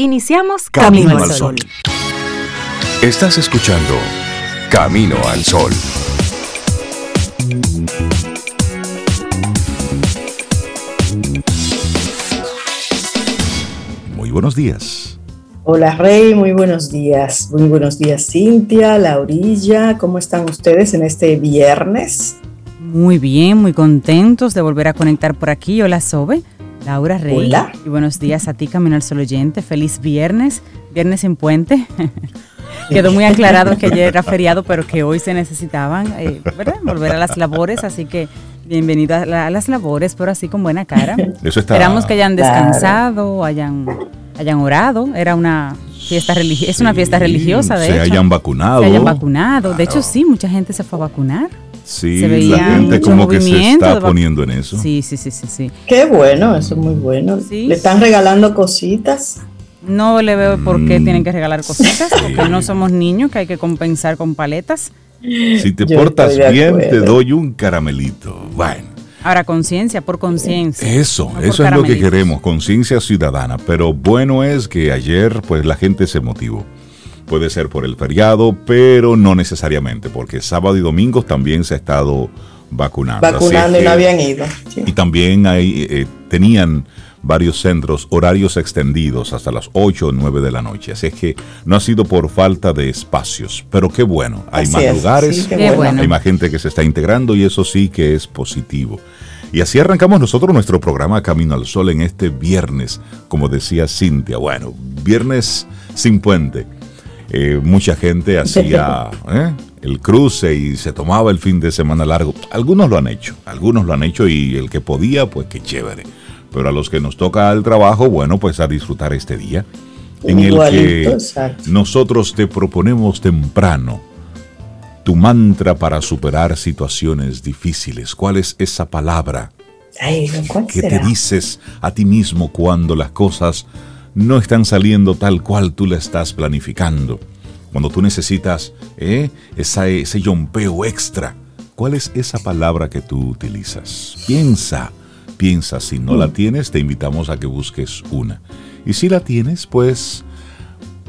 Iniciamos Camino, al Sol. Estás escuchando Camino al Sol. Muy buenos días. Hola Rey, muy buenos días. Muy buenos días Cintia, Laurilla. ¿Cómo están ustedes en este viernes? Muy bien, muy contentos de volver a conectar por aquí. Hola Sobe. Laura Rey. Hola. Y buenos días a ti, Camino al Sol oyente. Feliz viernes, viernes en puente. Quedó muy aclarado que ayer era feriado, pero que hoy se necesitaban, eh, ¿verdad? Volver a las labores, así que bienvenido a, la- a las labores, pero así con buena cara. Eso está. Esperamos que hayan Claro. descansado, hayan, hayan orado. Era una fiesta religiosa, es una fiesta religiosa, de se hecho. hayan vacunado. Se hayan vacunado. De hecho, sí, mucha gente se fue a vacunar. Sí, se veía la gente como que se está poniendo en eso. Sí, sí, sí, sí, sí. Qué bueno, eso es muy bueno. Sí. Le están regalando cositas. No le veo por qué Mm, tienen que regalar cositas, sí. porque no somos niños que hay que compensar con paletas. Si te Yo portas bien, te doy un caramelito. Bueno. Ahora, conciencia, por conciencia. Eso, no eso es lo que queremos, conciencia ciudadana. Pero bueno es que ayer, pues la gente se motivó. Puede ser por el feriado, pero no necesariamente, porque sábado y domingo también se ha estado vacunando. Vacunando es y no habían ido. Sí. Y también hay, eh, tenían varios centros horarios extendidos hasta las 8 o 9 de la noche. Así es que no ha sido por falta de espacios. Pero qué bueno, hay Así más es, lugares, sí, qué Qué bueno. bueno. hay más gente que se está integrando y eso sí que es positivo. Y así arrancamos nosotros nuestro programa Camino al Sol en este viernes, como decía Cintia. Bueno, viernes sin puente. Eh, mucha gente hacía ¿eh? el cruce y se tomaba el fin de semana largo. Algunos lo han hecho, algunos lo han hecho y el que podía, pues qué chévere. Pero a los que nos toca el trabajo, bueno, pues a disfrutar este día en el que exacto. nosotros te proponemos temprano tu mantra para superar situaciones difíciles. ¿Cuál es esa palabra Ay, ¿cuál que te dices a ti mismo cuando las cosas no están saliendo tal cual tú la estás planificando? Cuando tú necesitas ¿eh? esa- ese yompeo extra. ¿Cuál es esa palabra que tú utilizas? Piensa, piensa. Si no la tienes, te invitamos a que busques una. Y si la tienes, pues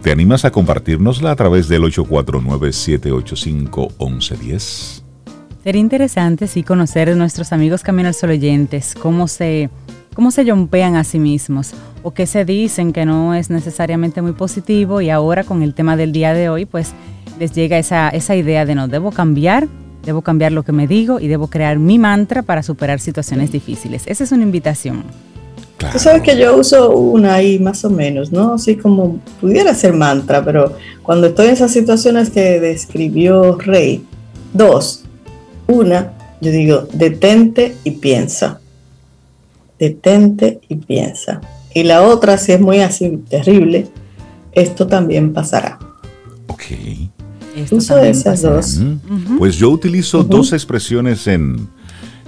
¿Te animas a compartirnosla a través del 849-785-1110? Sería interesante, sí, conocer de nuestros amigos Camino al Sol oyentes, cómo se, cómo se yompean a sí mismos, o qué se dicen que no es necesariamente muy positivo, y ahora con el tema del día de hoy, pues les llega esa, esa idea de no, debo cambiar, debo cambiar lo que me digo y debo crear mi mantra para superar situaciones difíciles. Esa es una invitación. Claro. Tú sabes que yo uso una ahí más o menos, ¿no? Así como pudiera ser mantra, pero cuando estoy en esas situaciones que describió Rey, dos. Una, yo digo, detente y piensa. Detente y piensa. Y la otra, si es muy así terrible, esto también pasará. Ok. Esto Uso esas dos. Mm. Pues yo utilizo dos expresiones en,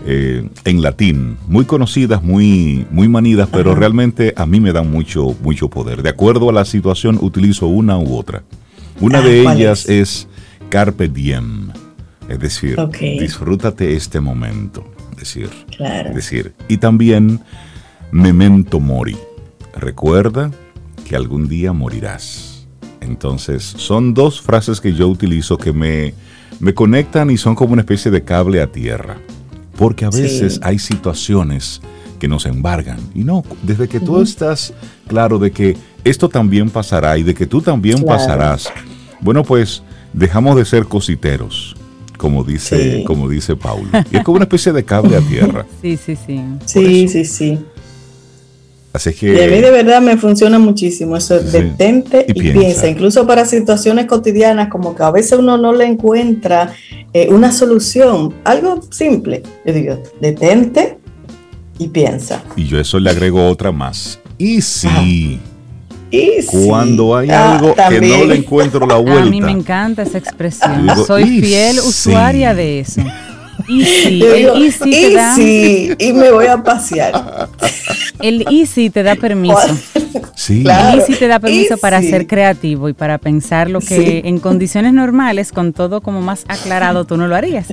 eh, en latín, muy conocidas, muy, muy manidas, pero realmente a mí me dan mucho, mucho poder. De acuerdo a la situación, utilizo una u otra. Una Ah, de ¿cuál ellas es? es carpe diem, es decir, disfrútate este momento. Decir, Claro. decir, y también memento mori. Recuerda que algún día morirás. Entonces, son dos frases que yo utilizo que me, me conectan y son como una especie de cable a tierra. Porque a Sí. veces hay situaciones que nos embargan. Y no, desde que tú estás claro de que esto también pasará y de que tú también Claro. pasarás, bueno, pues dejamos de ser cositeros, como dice, Sí. como dice Paulo. Y es como una especie de cable a tierra. Sí, sí, sí. Sí, eso. sí, sí. Así Y a mí de que verdad me funciona muchísimo eso, Sí. detente Y y, piensa. piensa. incluso para situaciones cotidianas, como que a veces uno no le encuentra eh, una solución, algo simple. Yo digo, detente y piensa. y yo eso le agrego otra más. Y si Y cuando hay Ah, algo que no le encuentro la A mí me vuelta, encanta esa expresión. Digo, Soy "Y fiel sí". usuaria de eso. Y sí, Yo el digo, y sí te da, sí, y me voy a pasear. el y sí te da permiso. sí, Claro. El easy te da permiso para ser creativo y para pensar lo que Sí. en condiciones normales, con todo como más aclarado, tú no lo harías.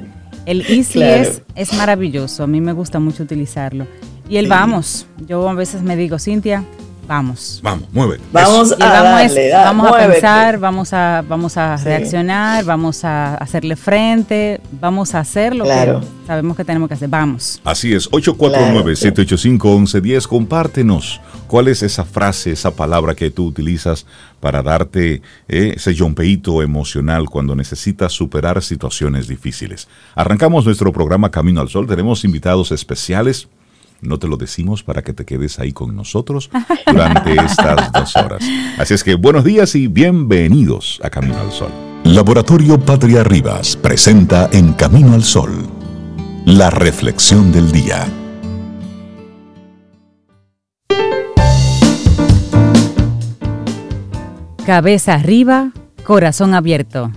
El easy Claro. es, es maravilloso, a mí me gusta mucho utilizarlo. Y el Sí. vamos, yo a veces me digo, Cintia, vamos. Vamos, mueve. Vamos a darle, vamos a pensar, vamos a, vamos a reaccionar, vamos a hacerle frente, vamos a hacer lo que sabemos que tenemos que hacer. Vamos. Así es, 849-785-1110, compártenos cuál es esa frase, esa palabra que tú utilizas para darte eh, ese jompeito emocional cuando necesitas superar situaciones difíciles. Arrancamos nuestro programa Camino al Sol, tenemos invitados especiales no te lo decimos para que te quedes ahí con nosotros durante estas dos horas. Así es que buenos días y bienvenidos a Camino al Sol. Laboratorio Patria Rivas presenta en Camino al Sol la reflexión del día. Cabeza arriba, corazón abierto.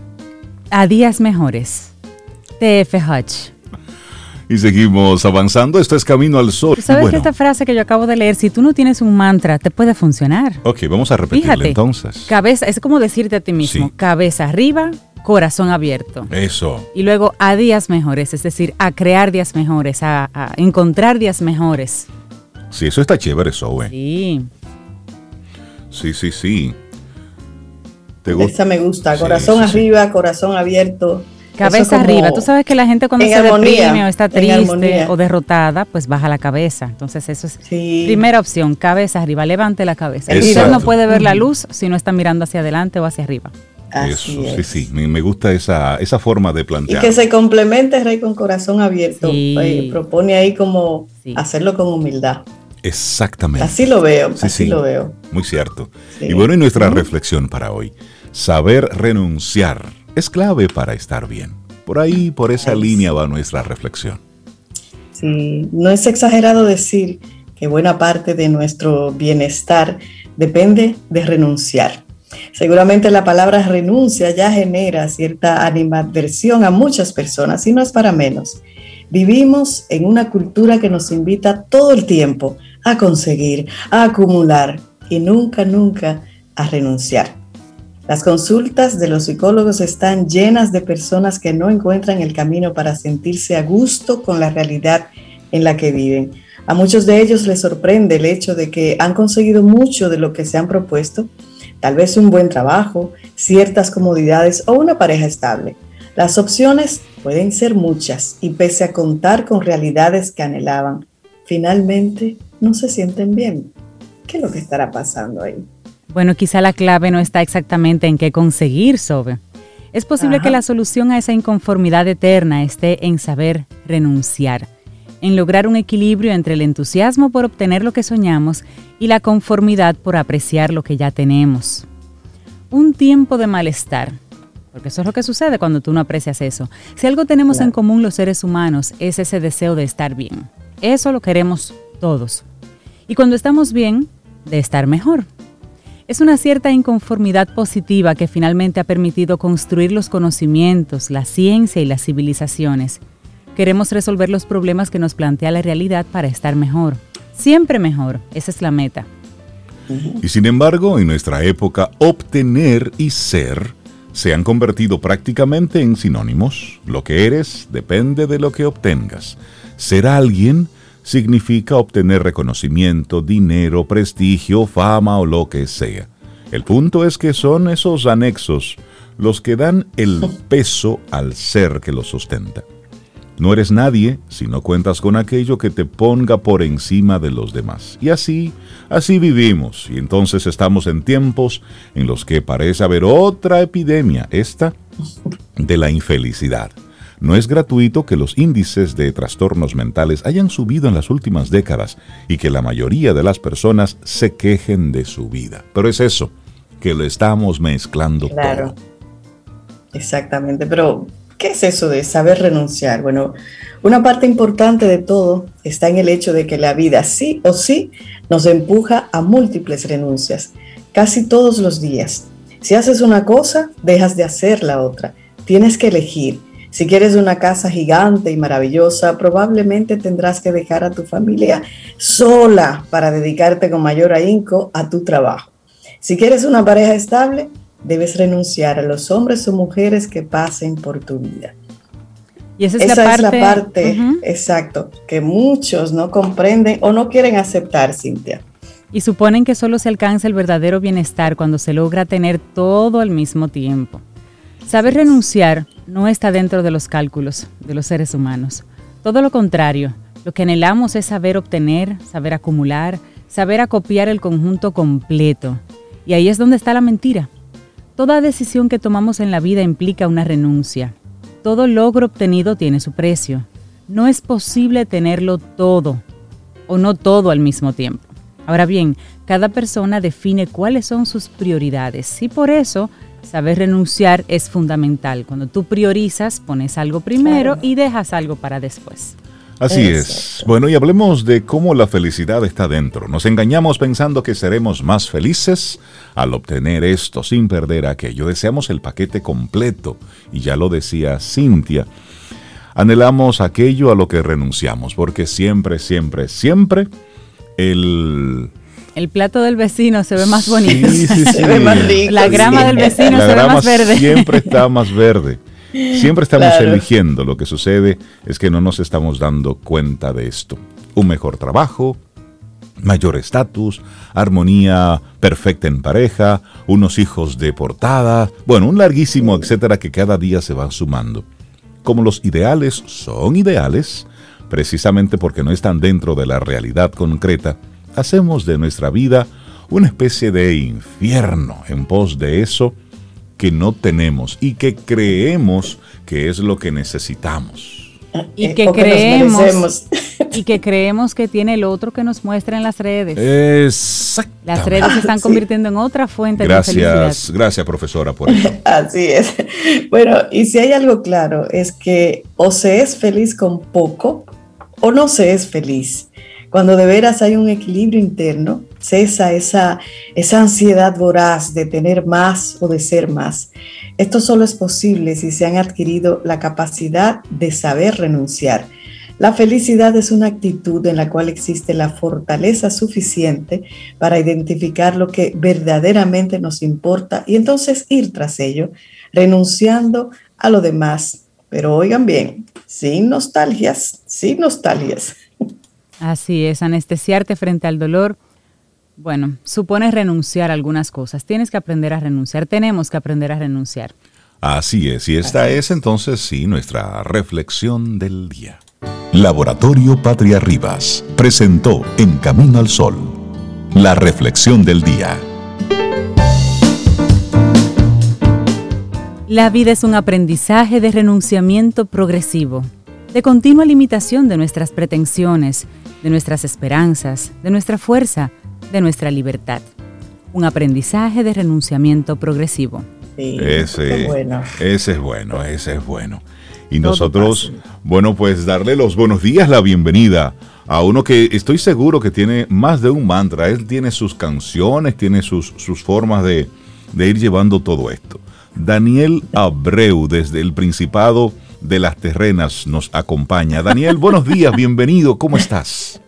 A días mejores. TF Hutch. Y seguimos avanzando. Esto es Camino al Sol. ¿Sabes que esta frase que yo acabo de leer, si tú no tienes un mantra, te puede funcionar? Ok, vamos a repetirla entonces. Cabeza, es como decirte a ti mismo, cabeza arriba, corazón abierto. Eso. Y luego a días mejores, es decir, a crear días mejores, a, encontrar días mejores. Sí, eso está chévere, Sobe. Sí. Sí, sí, sí. ¿Te gusta? Esa me gusta. Corazón arriba, corazón abierto. Cabeza arriba. Tú sabes que la gente cuando se deprime o está triste o derrotada, pues baja la cabeza. Entonces eso es primera opción, cabeza arriba, levante la cabeza. El líder no puede ver la luz si no está mirando hacia adelante o hacia arriba. Eso, sí, sí, me gusta esa, esa forma de plantear. Y que se complemente, Rey, con corazón abierto. propone ahí como hacerlo con humildad. Exactamente. Así lo veo, así lo veo. Muy cierto. Y bueno, y nuestra reflexión para hoy. Saber renunciar es clave para estar bien. Por ahí, por esa línea va nuestra reflexión. Sí, no es exagerado decir que buena parte de nuestro bienestar depende de renunciar. Seguramente la palabra renuncia ya genera cierta animadversión a muchas personas y no es para menos. Vivimos en una cultura que nos invita todo el tiempo a conseguir, a acumular y nunca, nunca a renunciar. Las consultas de los psicólogos están llenas de personas que no encuentran el camino para sentirse a gusto con la realidad en la que viven. A muchos de ellos les sorprende el hecho de que han conseguido mucho de lo que se han propuesto, tal vez un buen trabajo, ciertas comodidades o una pareja estable. Las opciones pueden ser muchas y pese a contar con realidades que anhelaban, finalmente no se sienten bien. ¿Qué es lo que estará pasando ahí? Bueno, quizá la clave no está exactamente en qué conseguir, Sobe. Es posible que la solución a esa inconformidad eterna esté en saber renunciar, en lograr un equilibrio entre el entusiasmo por obtener lo que soñamos y la conformidad por apreciar lo que ya tenemos. Un tiempo de malestar, porque eso es lo que sucede cuando tú no aprecias eso. Si algo tenemos en común los seres humanos es ese deseo de estar bien. Eso lo queremos todos. Y cuando estamos bien, de estar mejor. Es una cierta inconformidad positiva que finalmente ha permitido construir los conocimientos, la ciencia y las civilizaciones. Queremos resolver los problemas que nos plantea la realidad para estar mejor. Siempre mejor, esa es la meta. Y sin embargo, en nuestra época, obtener y ser se han convertido prácticamente en sinónimos. Lo que eres depende de lo que obtengas. Ser alguien significa obtener reconocimiento, dinero, prestigio, fama o lo que sea. El punto es que son esos anexos los que dan el peso al ser que lo sustenta. No eres nadie si no cuentas con aquello que te ponga por encima de los demás. Y así, así vivimos. Y entonces estamos en tiempos en los que parece haber otra epidemia, esta de la infelicidad. No es gratuito que los índices de trastornos mentales hayan subido en las últimas décadas y que la mayoría de las personas se quejen de su vida. Pero es eso, que lo estamos mezclando claro. Exactamente, pero ¿qué es eso de saber renunciar? Bueno, una parte importante de todo está en el hecho de que la vida sí o sí nos empuja a múltiples renuncias, casi todos los días. Si haces una cosa, dejas de hacer la otra. Tienes que elegir si quieres una casa gigante y maravillosa, probablemente tendrás que dejar a tu familia sola para dedicarte con mayor ahínco a tu trabajo. Si quieres una pareja estable, debes renunciar a los hombres o mujeres que pasen por tu vida. Y esa es la parte, exacto, que muchos no comprenden o no quieren aceptar, Cintia. y suponen que solo se alcanza el verdadero bienestar cuando se logra tener todo al mismo tiempo. Saber renunciar no está dentro de los cálculos de los seres humanos. Todo lo contrario, lo que anhelamos es saber obtener, saber acumular, saber acopiar el conjunto completo. Y ahí es donde está la mentira. Toda decisión que tomamos en la vida implica una renuncia. Todo logro obtenido tiene su precio. No es posible tenerlo todo o no todo al mismo tiempo. Ahora bien, cada persona define cuáles son sus prioridades y por eso saber renunciar es fundamental. Cuando tú priorizas, pones algo primero y dejas algo para después. Así es. Bueno, y hablemos de cómo la felicidad está dentro. Nos engañamos pensando que seremos más felices al obtener esto sin perder aquello. Deseamos el paquete completo. Y ya lo decía Cintia. Anhelamos aquello a lo que renunciamos, porque siempre, siempre, siempre el el plato del vecino se ve más bonito. se ve más rico. La grama del vecino se ve más verde. Siempre está más verde. Siempre estamos eligiendo. Lo que sucede es que no nos estamos dando cuenta de esto. Un mejor trabajo, mayor estatus, armonía perfecta en pareja, unos hijos de portada, bueno, un larguísimo etcétera que cada día se van sumando. Como los ideales son ideales, precisamente porque no están dentro de la realidad concreta, hacemos de nuestra vida una especie de infierno en pos de eso que no tenemos y que creemos que es lo que necesitamos. Y eh, que creemos y que creemos que tiene el otro que nos muestra en las redes. Exacto. Las redes se están convirtiendo en otra fuente de felicidad. Gracias, profesora, por eso. Así es. Bueno, y si hay algo claro, es que o se es feliz con poco o no se es feliz. Cuando de veras hay un equilibrio interno, cesa esa, esa ansiedad voraz de tener más o de ser más. Esto solo es posible si se han adquirido la capacidad de saber renunciar. La felicidad es una actitud en la cual existe la fortaleza suficiente para identificar lo que verdaderamente nos importa y entonces ir tras ello, renunciando a lo demás. Pero oigan bien, sin nostalgias, sin nostalgias. Así es, anestesiarte frente al dolor, bueno, supone renunciar a algunas cosas. Tienes que aprender a renunciar, tenemos que aprender a renunciar. Así es, y esta es entonces sí nuestra reflexión del día. Laboratorio Patria Rivas presentó En Camino al Sol, la reflexión del día. La vida es un aprendizaje de renunciamiento progresivo, de continua limitación de nuestras pretensiones, de nuestras esperanzas, de nuestra fuerza, de nuestra libertad. Un aprendizaje de renunciamiento progresivo. ese, ese es bueno, ese es bueno. Y nosotros, bueno, pues darle los buenos días, la bienvenida a uno que estoy seguro que tiene más de un mantra. Él tiene sus canciones, tiene sus, sus formas de, de ir llevando todo esto. Daniel Abreu, desde el Principado de las Terrenas nos acompaña. Daniel, buenos días, bienvenido, ¿cómo estás?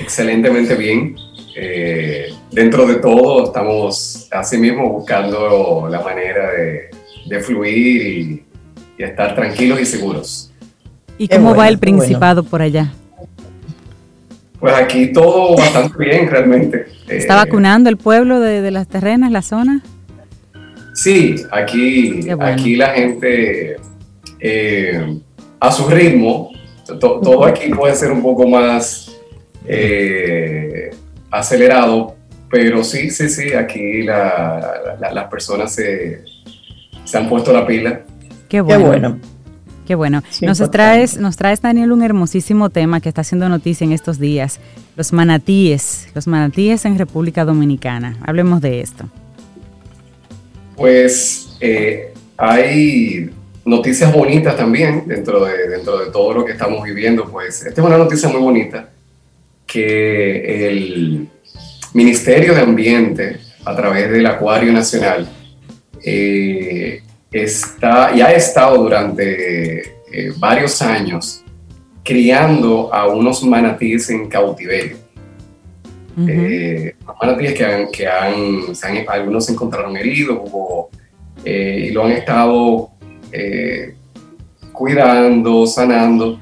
Excelentemente bien. Eh, dentro de todo estamos así mismo buscando la manera de, fluir y, estar tranquilos y seguros. ¿Y cómo va el Principado por allá? Pues aquí todo bastante bien realmente. ¿Está eh, vacunando el pueblo de, las terrenas, la zona? Sí, aquí, aquí la gente eh, a su ritmo. todo aquí puede ser un poco más eh, acelerado, pero sí, sí, sí, aquí las personas se, han puesto la pila. Qué bueno. Qué bueno. nos, traes, nos traes, Daniel, un hermosísimo tema que está haciendo noticia en estos días. Los manatíes, los manatíes en República Dominicana. Hablemos de esto. Pues eh, hay noticias bonitas también dentro de, dentro de todo lo que estamos viviendo. Pues esta es una noticia muy bonita que el Ministerio de Ambiente, a través del Acuario Nacional, eh, está y ha estado durante eh, varios años criando a unos manatíes en cautiverio. Eh, manatíes que, han, que han, algunos se encontraron heridos y lo han estado eh, cuidando, sanando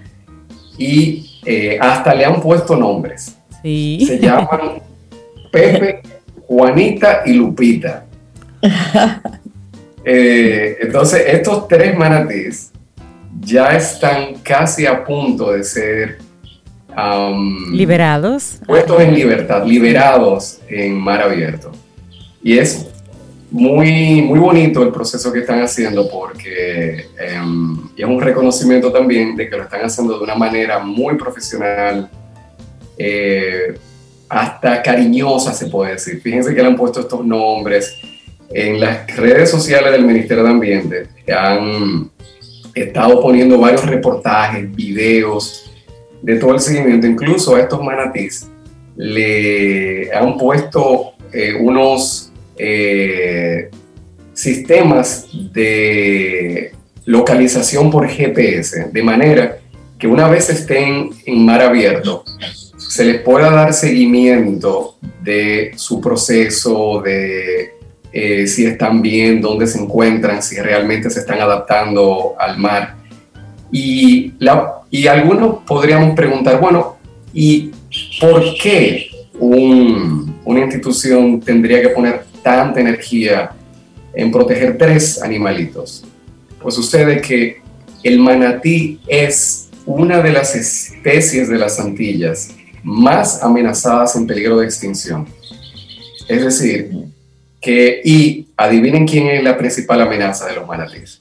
y eh, hasta le han puesto nombres. Se llaman Pepe, Juanita y Lupita. Eh, entonces, estos tres manatíes ya están casi a punto de ser liberados. Puestos en libertad, liberados en mar abierto. Y es muy, muy bonito el proceso que están haciendo porque em, es un reconocimiento también de que lo están haciendo de una manera muy profesional, eh, hasta cariñosa se puede decir. Fíjense que le han puesto estos nombres en las redes sociales del Ministerio de Ambiente. Han estado poniendo varios reportajes, videos de todo el seguimiento, incluso a estos manatís le han puesto eh, unos eh, sistemas de localización por GPS, de manera que una vez estén en mar abierto, se les pueda dar seguimiento de su proceso, de eh, si están bien, dónde se encuentran, si realmente se están adaptando al mar. Y, y algunos podríamos preguntar, bueno, ¿y por qué una institución tendría que poner tanta energía en proteger tres animalitos? Pues sucede que el manatí es una de las especies de las Antillas más amenazadas en peligro de extinción. Es decir, que, y adivinen quién es la principal amenaza de los manatíes.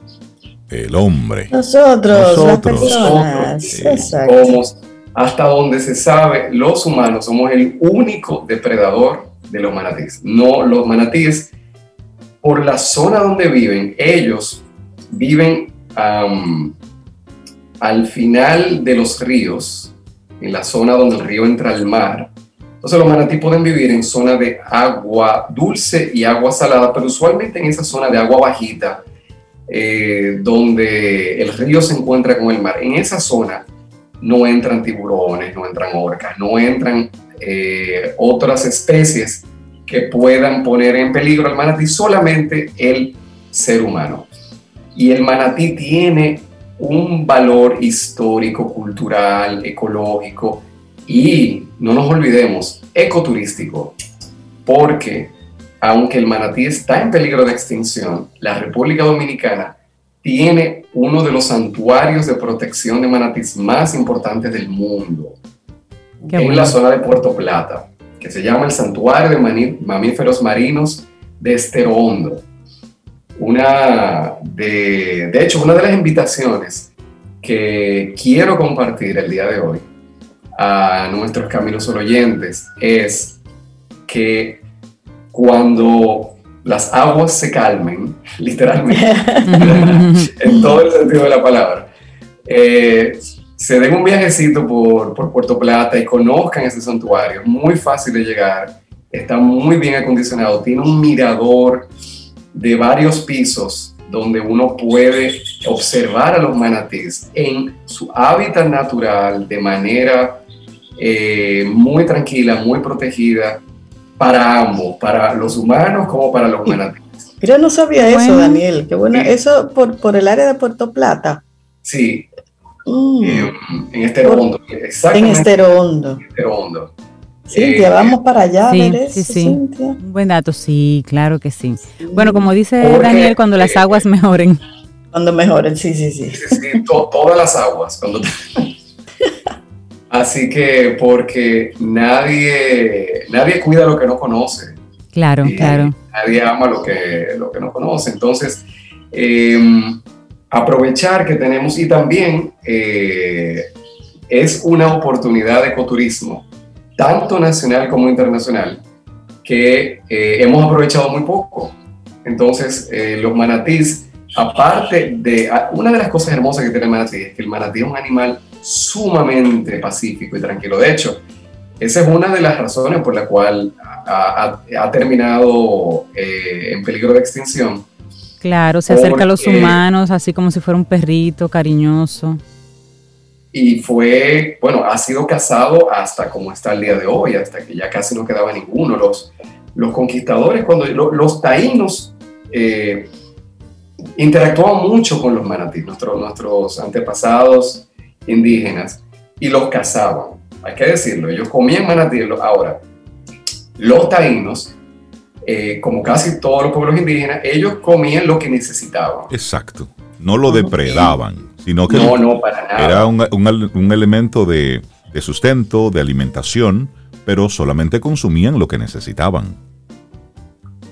El hombre. Nosotros, Nosotros, somos, hasta donde se sabe, los humanos somos el único depredador de los manatíes. No, los manatíes, por la zona donde viven, ellos viven al final de los ríos, en la zona donde el río entra al mar. Entonces los manatíes pueden vivir en zona de agua dulce y agua salada, pero usualmente en esa zona de agua bajita, eh, donde el río se encuentra con el mar. En esa zona no entran tiburones, no entran orcas, no entran eh, otras especies que puedan poner en peligro al manatí, solamente el ser humano. Y el manatí tiene un valor histórico, cultural, ecológico y, no nos olvidemos, ecoturístico, porque aunque el manatí está en peligro de extinción, la República Dominicana tiene uno de los santuarios de protección de manatís más importantes del mundo en la zona de Puerto Plata, que se llama el Santuario de Mamíferos Marinos de Estero Hondo. Una de, de hecho, una de las invitaciones que quiero compartir el día de hoy a nuestros caminos oyentes es que cuando las aguas se calmen, literalmente, en todo el sentido de la palabra, eh, se den un viajecito por, por Puerto Plata y conozcan ese santuario, muy fácil de llegar, está muy bien acondicionado, tiene un mirador de varios pisos donde uno puede observar a los manatíes en su hábitat natural de manera eh, muy tranquila, muy protegida para ambos, para los humanos como para los manatíes. Yo no sabía eso, Daniel. Qué bueno. Eso por, por el área de Puerto Plata. Sí, Mm. en Estero Hondo. Exactamente. En Estero Hondo. Hondo. Cintia, eh, vamos para allá. Sí, sí, sí. Un buen dato, sí, claro que sí. Bueno, como dice Daniel, cuando las eh, aguas mejoren. Cuando mejoren, sí, sí, sí. sí, todas las aguas. Así que porque nadie, nadie cuida lo que no conoce. Claro, claro. Nadie ama lo que, lo que no conoce. Entonces, eh, aprovechar que tenemos y también eh, es una oportunidad de ecoturismo, tanto nacional como internacional, que eh, hemos aprovechado muy poco. Entonces, eh, los manatís, aparte de, una de las cosas hermosas que tiene el manatí es que el manatí es un animal sumamente pacífico y tranquilo. De hecho, esa es una de las razones por la cual ha, ha terminado en peligro de extinción Claro, se acerca a los humanos así como si fuera un perrito cariñoso. Y fue, bueno, ha sido cazado hasta como está el día de hoy, hasta que ya casi no quedaba ninguno. Los, los conquistadores, cuando los taínos eh, interactuaban mucho con los manatíes, nuestros, nuestros antepasados indígenas, y los cazaban. Hay que decirlo, ellos comían manatíes. Ahora, los taínos, eh, como casi todos los pueblos indígenas, ellos comían lo que necesitaban. Exacto. No lo depredaban, sino que no, no, para nada. era un, un- un elemento de, de sustento, de alimentación, pero solamente consumían lo que necesitaban.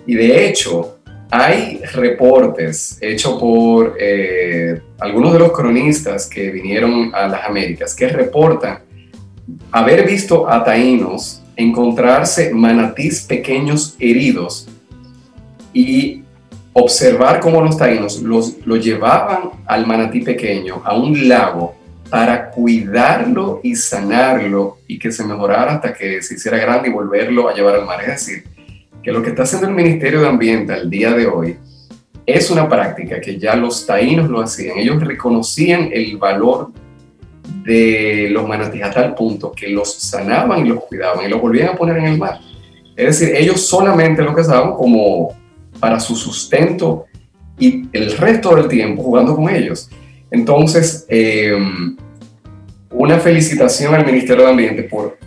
Y de hecho, hay reportes hechos por eh, algunos de los cronistas que vinieron a las Américas que reportan haber visto a taínos encontrarse manatís pequeños heridos y observar cómo los taínos los, lo llevaban al manatí pequeño a un lago para cuidarlo y sanarlo y que se mejorara hasta que se hiciera grande y volverlo a llevar al mar. Es decir, que lo que está haciendo el Ministerio de Ambiente al día de hoy es una práctica que ya los taínos lo hacían. Ellos reconocían el valor de los manatíes a tal punto que los sanaban y los cuidaban y los volvían a poner en el mar. Es decir, ellos solamente lo cazaban como para su sustento y el resto del tiempo jugando con ellos. Entonces, eh, una felicitación al Ministerio de Ambiente por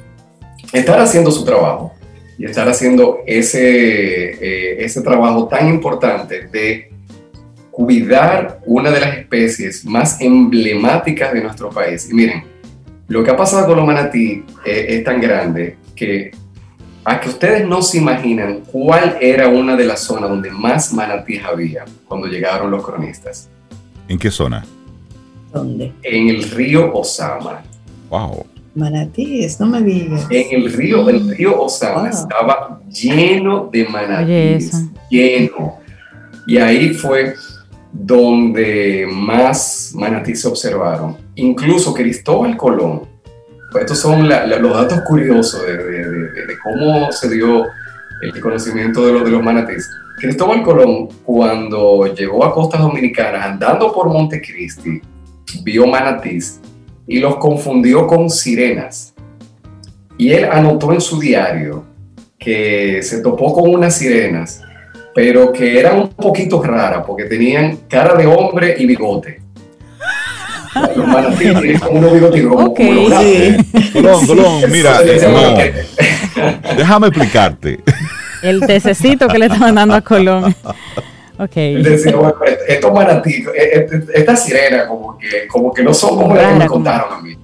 estar haciendo su trabajo y estar haciendo ese, eh, ese trabajo tan importante de cuidar una de las especies más emblemáticas de nuestro país. Y miren, lo que ha pasado con los manatí eh, es tan grande que a que ustedes no se imaginan cuál era una de las zonas donde más manatíes había cuando llegaron los cronistas. ¿En qué zona? ¿Dónde? En el río Osama. Wow. Manatíes, no me digas. En el río, el río Osama Wow. estaba lleno de Oye, manatíes, eso. lleno. Y ahí fue donde más manatíes se observaron. Incluso Cristóbal Colón, pues estos son la- la- los datos curiosos de, de- de- de cómo se dio el conocimiento de los, de los manatíes. Cristóbal Colón, cuando llegó a costas dominicanas, andando por Montecristi, vio manatís y los confundió con sirenas. Y él anotó en su diario que se topó con unas sirenas, pero que eran un poquito raras porque tenían cara de hombre y bigote. Los manatíes tienen como unos bigotes como, Ok. como los gatos. Sí. Colón, Colón, mira, no, déjame explicarte. El tececito que le estaban dando a Colón. Ok. Él decía, bueno, est- estos manatíes, eh, eh, estas sirenas como que, como que no son como las que me Rara, contaron a mí.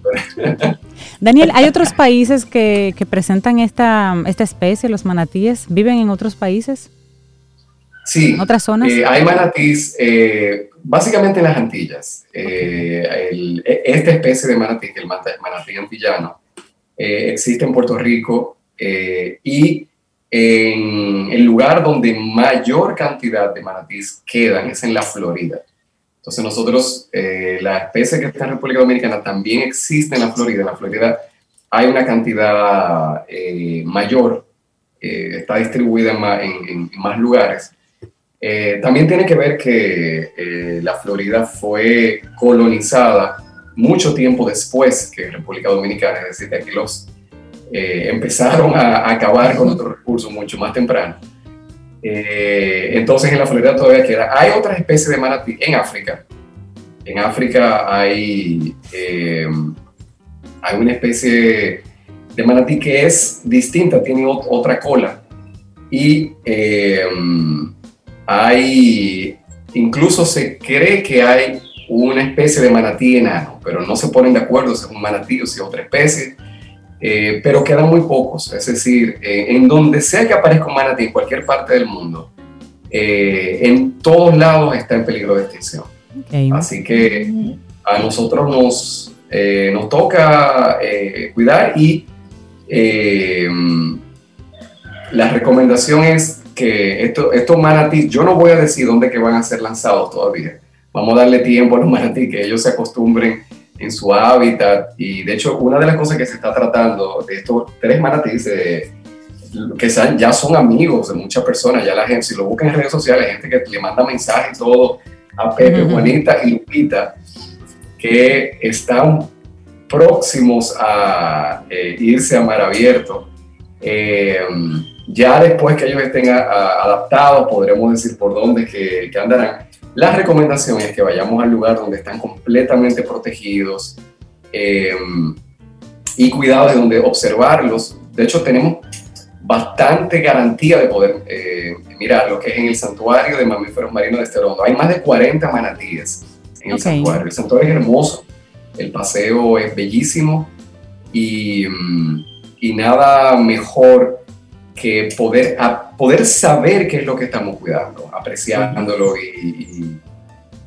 Daniel, ¿hay otros países que, que presentan esta, esta especie, los manatíes? ¿Viven en otros países? Sí. ¿En otras zonas? Eh, hay manatís, eh, básicamente en las Antillas. Eh, el- e- esta especie de manatí, el manatí antillano, eh, existe en Puerto Rico eh, y en el lugar donde mayor cantidad de manatís quedan es en la Florida. Entonces nosotros, la especie que está en República Dominicana también existe en la Florida. En la Florida hay una cantidad mayor, está distribuida en- en- en más lugares. Eh, también tiene que ver que eh, la Florida fue colonizada mucho tiempo después que República Dominicana, es decir, que los eh, empezaron a, a acabar con otros recursos mucho más temprano. Eh, entonces en la Florida todavía queda. Hay otras especies de manatí en África. En África hay, eh, hay una especie de manatí que es distinta, tiene ot- otra cola. Y eh, hay, incluso se cree que hay una especie de manatí enano, pero no se ponen de acuerdo si es un manatí o si es otra especie. Eh, pero quedan muy pocos, es decir, eh, en donde sea que aparezca un manatí en cualquier parte del mundo, eh, en todos lados está en peligro de extinción. Así que a nosotros nos, eh, nos toca cuidar y la recomendación es que esto- estos manatís, yo no voy a decir dónde que van a ser lanzados todavía. Vamos a darle tiempo a los manatís, que ellos se acostumbren en su hábitat. Y de hecho, una de las cosas que se está tratando de estos tres manatíes, eh, que sean- ya son amigos de muchas personas, ya la gente, si lo buscan en redes sociales, gente que le manda mensajes y todo a Pepe. Juanita y Lupita, que están próximos a eh, irse a mar abierto. Eh, ya después que ellos estén a- a- adaptados, podremos decir por dónde que, que andarán. La recomendación es que vayamos al lugar donde están completamente protegidos eh, y cuidados de donde observarlos. De hecho, tenemos bastante garantía de poder eh, mirar lo que es en el santuario de mamíferos marinos de este Hay más de 40 manatíes en el santuario. El santuario es hermoso, el paseo es bellísimo y, mm, y nada mejor que poder, poder saber qué es lo que estamos cuidando, apreciándolo y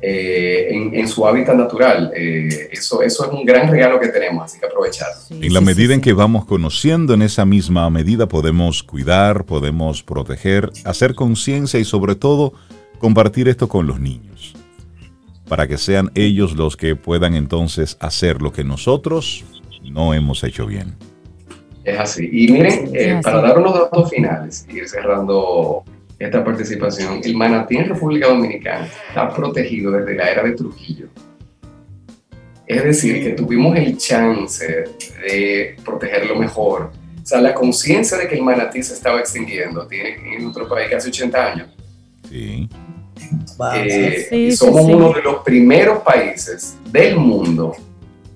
eh, en, su hábitat natural. Eh, eso, eso es un gran regalo que tenemos, así que aprovechar. en la medida en que vamos conociendo, en esa misma medida podemos cuidar, podemos proteger, hacer conciencia y sobre todo compartir esto con los niños, para que sean ellos los que puedan entonces hacer lo que nosotros no hemos hecho bien. Es así. Y miren, eh, para dar unos datos finales, y ir cerrando esta participación. El manatí en República Dominicana está protegido desde la era de Trujillo. Es decir, que tuvimos el chance de protegerlo mejor. O sea, la conciencia de que el manatí se estaba extinguiendo tiene en nuestro país casi 80 años. Sí. Eh, somos uno de los primeros países del mundo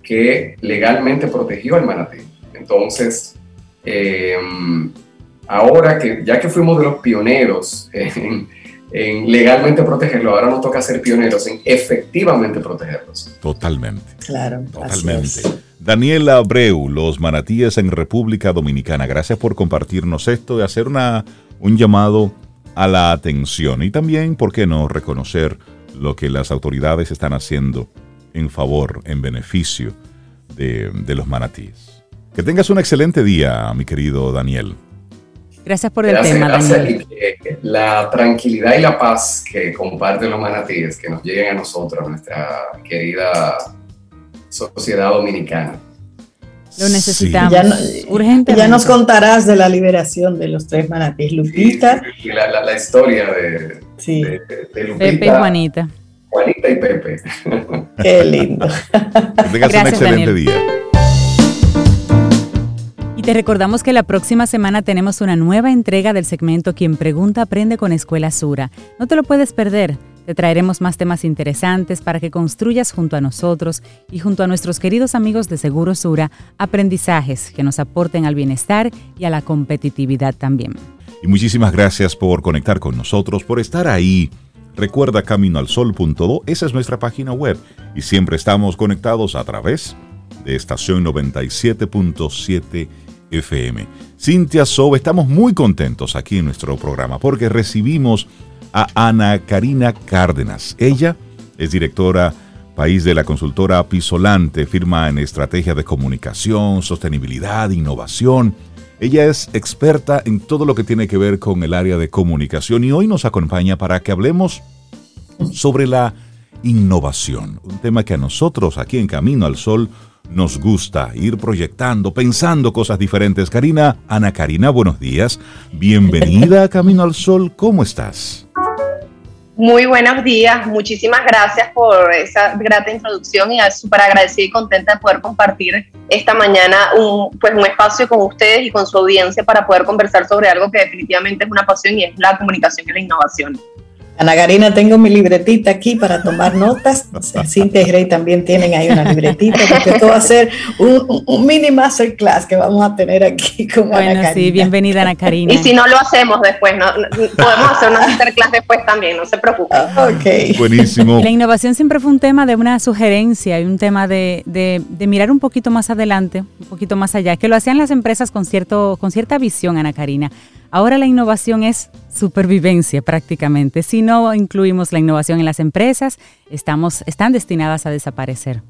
que legalmente protegió al manatí. Entonces, eh, ahora que ya que fuimos de los pioneros en, legalmente protegerlo, ahora nos toca ser pioneros en efectivamente protegerlos. Totalmente. Claro. Totalmente. Daniela Abreu, los manatíes en República Dominicana. Gracias por compartirnos esto y hacer una, un llamado a la atención y también, ¿por qué no?, reconocer lo que las autoridades están haciendo en favor, en beneficio de, de los manatíes. Que tengas un excelente día, mi querido Daniel. Gracias por el tema, Daniel. la tranquilidad y la paz que comparten los manatíes, que nos lleguen a nosotros, a nuestra querida sociedad dominicana. Lo necesitamos. Ya, Ya nos contarás de la liberación de los tres manatíes. Lupita. la, historia de, Lupita. Pepe y Juanita. Juanita y Pepe. Qué lindo. Que tengas un excelente día. Te recordamos que la próxima semana tenemos una nueva entrega del segmento Quien Pregunta Aprende con Escuela Sura. No te lo puedes perder. Te traeremos más temas interesantes para que construyas junto a nosotros y junto a nuestros queridos amigos de Seguro Sura aprendizajes que nos aporten al bienestar y a la competitividad también. Y muchísimas gracias por conectar con nosotros, por estar ahí. Recuerda caminoalsol.do, esa es nuestra página web y siempre estamos conectados a través de estación 97.7 FM. Cintia Sobe, estamos muy contentos aquí en nuestro programa porque recibimos a Ana Karina Cárdenas. Ella es directora país de la consultora Pisolante, firma en estrategia de comunicación, sostenibilidad, innovación. Ella es experta en todo lo que tiene que ver con el área de comunicación y hoy nos acompaña para que hablemos sobre la innovación, un tema que a nosotros aquí en Camino al Sol nos gusta ir proyectando, pensando cosas diferentes. Karina, Ana Karina, buenos días. Bienvenida a Camino al Sol. ¿Cómo estás? Muy buenos días, muchísimas gracias por esa grata introducción y súper agradecida y contenta de poder compartir esta mañana un, pues un espacio con ustedes y con su audiencia para poder conversar sobre algo que definitivamente es una pasión y es la comunicación y la innovación. Ana Karina, tengo mi libretita aquí para tomar notas. Cintia y Rey también tienen ahí una libretita, porque esto va a ser un, un, mini masterclass que vamos a tener aquí con Ana Karina. sí, bienvenida Ana Karina. Y si no lo hacemos después, ¿no? podemos hacer una masterclass después también, no se preocupen. Ah, ok. Buenísimo. La innovación siempre fue un tema de una sugerencia y un tema de, de, de, mirar un poquito más adelante, un poquito más allá, que lo hacían las empresas con, cierto, con cierta visión, Ana Karina. Ahora la innovación es supervivencia prácticamente. Si no incluimos la innovación en las empresas, estamos, están destinadas a desaparecer.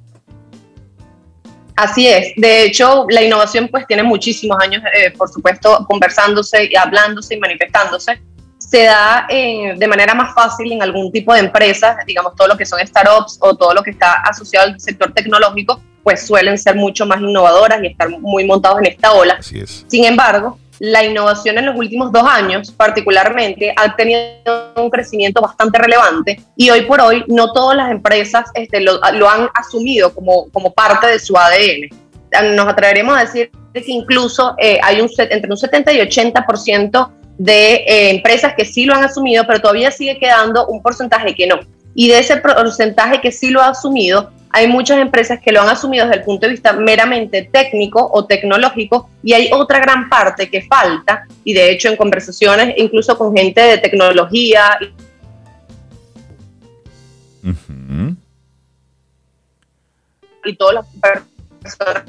Así es. De hecho, la innovación pues tiene muchísimos años, eh, por supuesto, conversándose y hablándose y manifestándose. Se da eh, de manera más fácil en algún tipo de empresas, digamos todo lo que son startups o todo lo que está asociado al sector tecnológico, pues suelen ser mucho más innovadoras y estar muy montados en esta ola. Así es. Sin embargo, la innovación en los últimos dos años, particularmente, ha tenido un crecimiento bastante relevante y hoy por hoy no todas las empresas este, lo, han asumido como, como parte de su ADN. Nos atreveremos a decir que incluso eh, hay un, entre un 70 y 80% de eh, empresas que sí lo han asumido, pero todavía sigue quedando un porcentaje que no. Y de ese porcentaje que sí lo ha asumido, hay muchas empresas que lo han asumido desde el punto de vista meramente técnico o tecnológico y hay otra gran parte que falta y de hecho en conversaciones incluso con gente de tecnología. Y todas las personas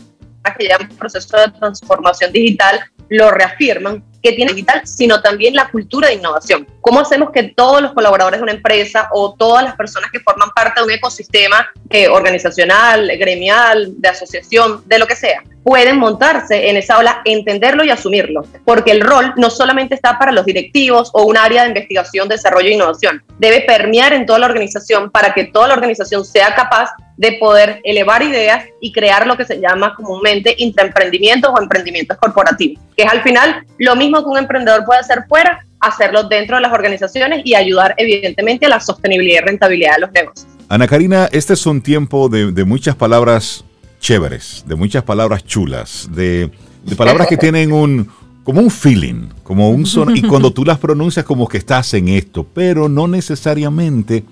que llevan proceso de transformación digital lo reafirman, que tiene digital, sino también la cultura de innovación. ¿Cómo hacemos que todos los colaboradores de una empresa o todas las personas que forman parte de un ecosistema eh, organizacional, gremial, de asociación, de lo que sea, pueden montarse en esa ola, entenderlo y asumirlo? Porque el rol no solamente está para los directivos o un área de investigación, desarrollo e innovación, debe permear en toda la organización para que toda la organización sea capaz de poder elevar ideas y crear lo que se llama comúnmente intraemprendimientos o emprendimientos corporativos, que es al final lo mismo que un emprendedor puede hacer fuera, hacerlo dentro de las organizaciones y ayudar evidentemente a la sostenibilidad y rentabilidad de los negocios. Ana Karina, este es un tiempo de, muchas palabras chéveres, de muchas palabras chulas, de, palabras que tienen un, como un feeling, como un son, y cuando tú las pronuncias como que estás en esto, pero no necesariamente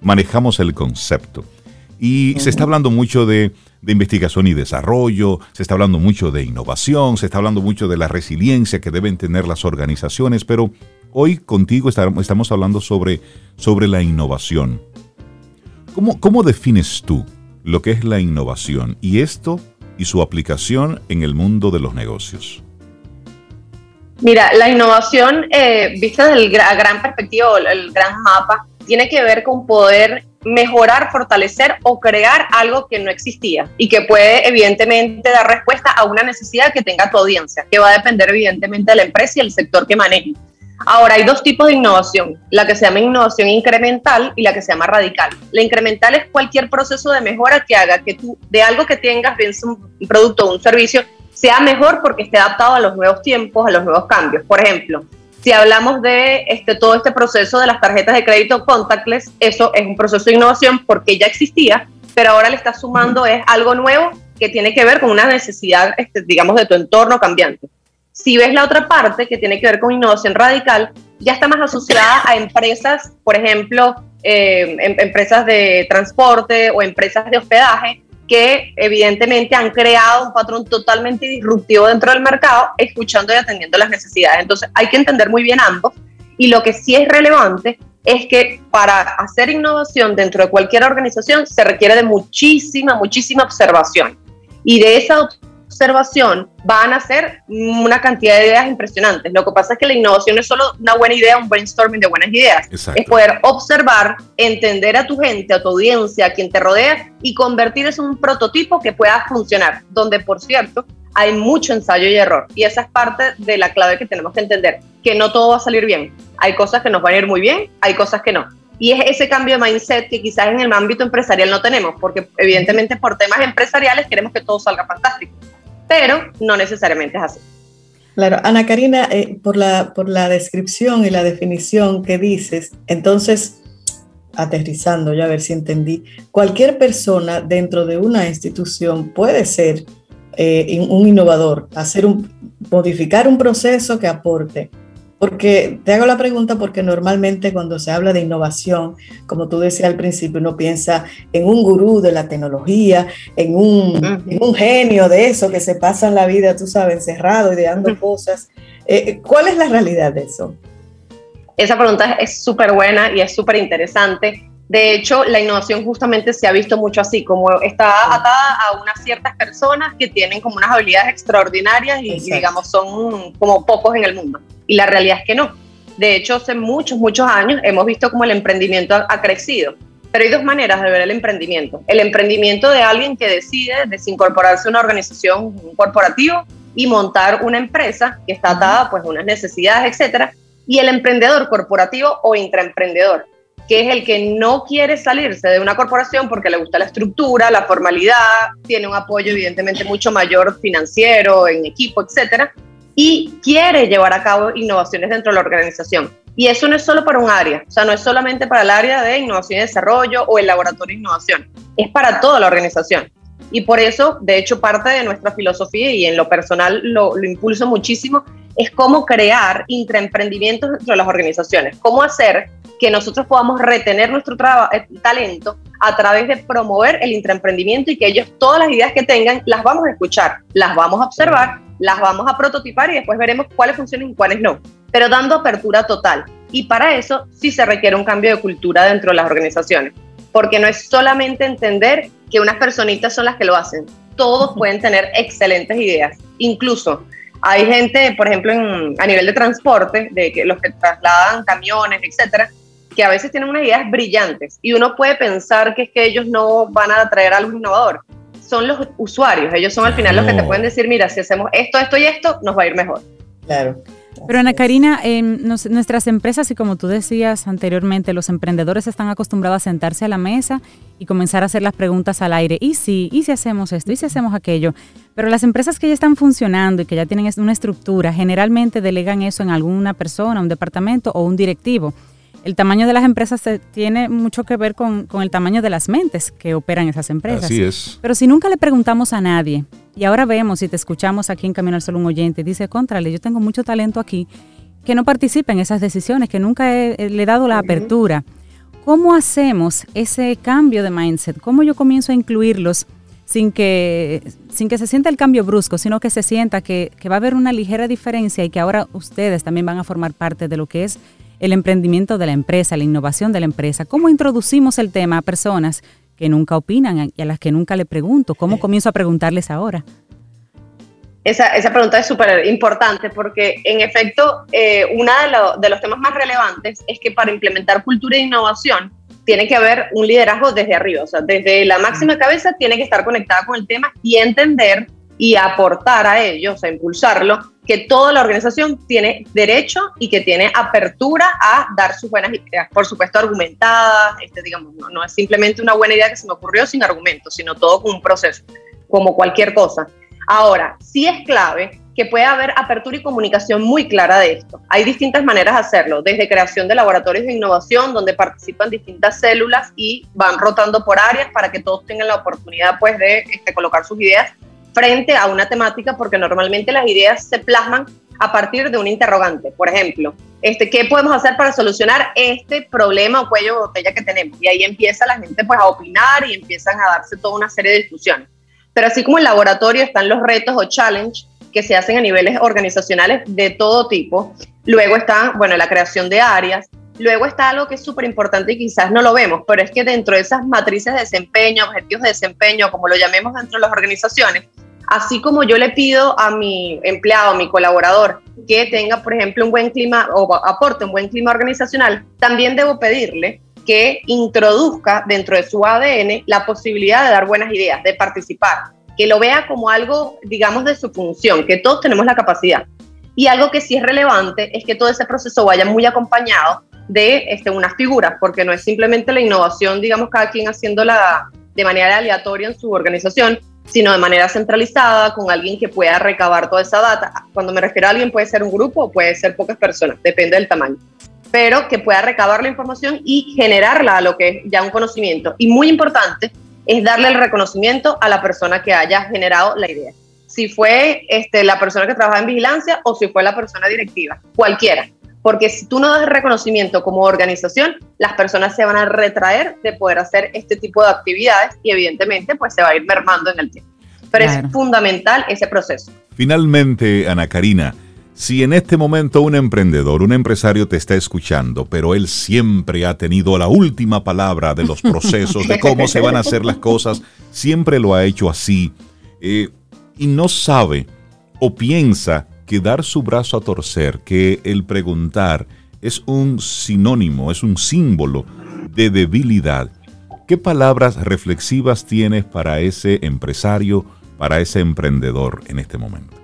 manejamos el concepto. Y se está hablando mucho de, investigación y desarrollo, se está hablando mucho de innovación, se está hablando mucho de la resiliencia que deben tener las organizaciones, pero hoy contigo estamos hablando sobre, sobre la innovación. ¿Cómo, ¿Cómo defines tú lo que es la innovación y esto y su aplicación en el mundo de los negocios? Mira, la innovación, eh, vista desde el gran perspectiva, el gran mapa, tiene que ver con poder mejorar, fortalecer o crear algo que no existía y que puede evidentemente dar respuesta a una necesidad que tenga tu audiencia, que va a depender evidentemente de la empresa y el sector que maneje. Ahora, hay dos tipos de innovación, la que se llama innovación incremental y la que se llama radical. La incremental es cualquier proceso de mejora que haga que tú de algo que tengas, bien un producto o un servicio, sea mejor porque esté adaptado a los nuevos tiempos, a los nuevos cambios. Por ejemplo, si hablamos de este, todo este proceso de las tarjetas de crédito contactless, eso es un proceso de innovación porque ya existía, pero ahora le estás sumando es algo nuevo que tiene que ver con una necesidad, este, digamos, de tu entorno cambiante. Si ves la otra parte que tiene que ver con innovación radical, ya está más asociada a empresas, por ejemplo, eh, em, empresas de transporte o empresas de hospedaje, que evidentemente han creado un patrón totalmente disruptivo dentro del mercado, escuchando y atendiendo las necesidades. Entonces hay que entender muy bien ambos y lo que sí es relevante es que para hacer innovación dentro de cualquier organización se requiere de muchísima, muchísima observación. Y de esa observación van a ser una cantidad de ideas impresionantes. Lo que pasa es que la innovación no es solo una buena idea, un brainstorming de buenas ideas. Es poder observar, entender a tu gente, a tu audiencia, a quien te rodea y convertir eso en un prototipo que pueda funcionar. Donde, por cierto, hay mucho ensayo y error. Y esa es parte de la clave que tenemos que entender, que no todo va a salir bien. Hay cosas que nos van a ir muy bien, hay cosas que no. Y es ese cambio de mindset que quizás en el ámbito empresarial no tenemos, porque evidentemente por temas empresariales queremos que todo salga fantástico pero no necesariamente es así. Claro, Ana Karina, eh, por, la, por la descripción y la definición que dices, entonces, aterrizando, ya a ver si entendí, cualquier persona dentro de una institución puede ser eh, un innovador, hacer un, modificar un proceso que aporte porque te hago la pregunta porque normalmente cuando se habla de innovación, como tú decías al principio, uno piensa en un gurú de la tecnología, en un, genio de eso que se pasa en la vida, tú sabes, encerrado, ideando cosas. Eh, ¿Cuál es la realidad de eso? Esa pregunta es súper buena y es súper interesante. De hecho, la innovación justamente se ha visto mucho así, como está atada a unas ciertas personas que tienen como unas habilidades extraordinarias y digamos son como pocos en el mundo y la realidad es que no. De hecho, hace muchos, muchos años hemos visto cómo el emprendimiento ha, crecido. Pero hay dos maneras de ver el emprendimiento. El emprendimiento de alguien que decide desincorporarse a una organización, un corporativo, y montar una empresa que está atada pues, a unas necesidades, etcétera. Y el emprendedor corporativo o intraemprendedor, que es el que no quiere salirse de una corporación porque le gusta la estructura, la formalidad, tiene un apoyo evidentemente mucho mayor financiero, en equipo, etcétera, y quiere llevar a cabo innovaciones dentro de la organización. Y eso no es solo para un área, o sea, no es solamente para el área de innovación y desarrollo o el laboratorio de innovación, es para toda la organización. Y por eso, de hecho, parte de nuestra filosofía y en lo personal lo, lo impulso muchísimo, es cómo crear intraemprendimientos dentro de las organizaciones, cómo hacer que nosotros podamos retener nuestro eh, talento a través de promover el intraemprendimiento y que ellos todas las ideas que tengan las vamos a escuchar, las vamos a observar, las vamos a prototipar y después veremos cuáles funcionan y cuáles no, pero dando apertura total. Y para eso sí se requiere un cambio de cultura dentro de las organizaciones, porque no es solamente entender que unas personitas son las que lo hacen, todos pueden tener excelentes ideas, incluso hay gente, por ejemplo, a nivel de transporte, de que los que trasladan camiones, etcétera, que a veces tienen unas ideas brillantes y uno puede pensar que es que ellos no van a traer algo innovador. Son los usuarios, ellos son al final los que te pueden decir, mira, si hacemos esto, esto y esto, nos va a ir mejor. Claro. Pero Ana Karina, en nuestras empresas y como tú decías anteriormente, los emprendedores están acostumbrados a sentarse a la mesa y comenzar a hacer las preguntas al aire. ¿Y si? ¿Y si hacemos esto? ¿Y si hacemos aquello? Pero las empresas que ya están funcionando y que ya tienen una estructura, generalmente delegan eso en alguna persona, un departamento o un directivo. El tamaño de las empresas tiene mucho que ver con, con el tamaño de las mentes que operan esas empresas. Así es. Pero si nunca le preguntamos a nadie, y ahora vemos, si te escuchamos aquí en Camino al Sol un oyente, dice, contrale, yo tengo mucho talento aquí, que no participa en esas decisiones, que nunca he, le he dado la apertura. ¿Cómo hacemos ese cambio de mindset? ¿Cómo yo comienzo a incluirlos sin que, sin que se sienta el cambio brusco, sino que se sienta que, que va a haber una ligera diferencia y que ahora ustedes también van a formar parte de lo que es el emprendimiento de la empresa, la innovación de la empresa? ¿Cómo introducimos el tema a personas que nunca opinan y a las que nunca le pregunto? ¿Cómo comienzo a preguntarles ahora? Esa, esa pregunta es súper importante porque, en efecto, eh, uno de, de los temas más relevantes es que para implementar cultura e innovación tiene que haber un liderazgo desde arriba, o sea, desde la máxima cabeza tiene que estar conectada con el tema y entender y aportar a ello, o sea, impulsarlo, que toda la organización tiene derecho y que tiene apertura a dar sus buenas ideas, por supuesto argumentadas, este, digamos, no, es simplemente una buena idea que se me ocurrió sin argumentos, sino todo con un proceso, como cualquier cosa. Ahora, sí es clave que pueda haber apertura y comunicación muy clara de esto. Hay distintas maneras de hacerlo, desde creación de laboratorios de innovación, donde participan distintas células y van rotando por áreas para que todos tengan la oportunidad pues, de este, colocar sus ideas frente a una temática porque normalmente las ideas se plasman a partir de un interrogante. Por ejemplo, este, ¿qué podemos hacer para solucionar este problema o cuello de botella que tenemos? Y ahí empieza la gente pues, a opinar y empiezan a darse toda una serie de discusiones. Pero así como en laboratorio están los retos o challenge que se hacen a niveles organizacionales de todo tipo. Luego está, bueno, la creación de áreas. Luego está algo que es súper importante y quizás no lo vemos, pero es que dentro de esas matrices de desempeño, objetivos de desempeño, como lo llamemos dentro de las organizaciones, así como yo le pido a mi empleado, a mi colaborador, que tenga, por ejemplo, un buen clima o aporte un buen clima organizacional, también debo pedirle que introduzca dentro de su ADN la posibilidad de dar buenas ideas, de participar, que lo vea como algo, digamos, de su función, que todos tenemos la capacidad. Y algo que sí es relevante es que todo ese proceso vaya muy acompañado de este, unas figuras, porque no es simplemente la innovación, digamos, cada quien haciéndola de manera aleatoria en su organización, sino de manera centralizada, con alguien que pueda recabar toda esa data. Cuando me refiero a alguien, puede ser un grupo o puede ser pocas personas, depende del tamaño, pero que pueda recabar la información y generarla a lo que es ya un conocimiento. Y muy importante es darle el reconocimiento a la persona que haya generado la idea. Si fue este, la persona que trabaja en vigilancia o si fue la persona directiva, cualquiera porque si tú no das reconocimiento como organización, las personas se van a retraer de poder hacer este tipo de actividades y evidentemente pues se va a ir mermando en el tiempo. Pero es fundamental ese proceso. Finalmente, Ana Karina, si en este momento un emprendedor, un empresario te está escuchando, pero él siempre ha tenido la última palabra de los procesos, de cómo se van a hacer las cosas, siempre lo ha hecho así, eh, y no sabe o piensa que dar su brazo a torcer, que el preguntar es un sinónimo, es un símbolo de debilidad. ¿Qué palabras reflexivas tienes para ese empresario, para ese emprendedor en este momento?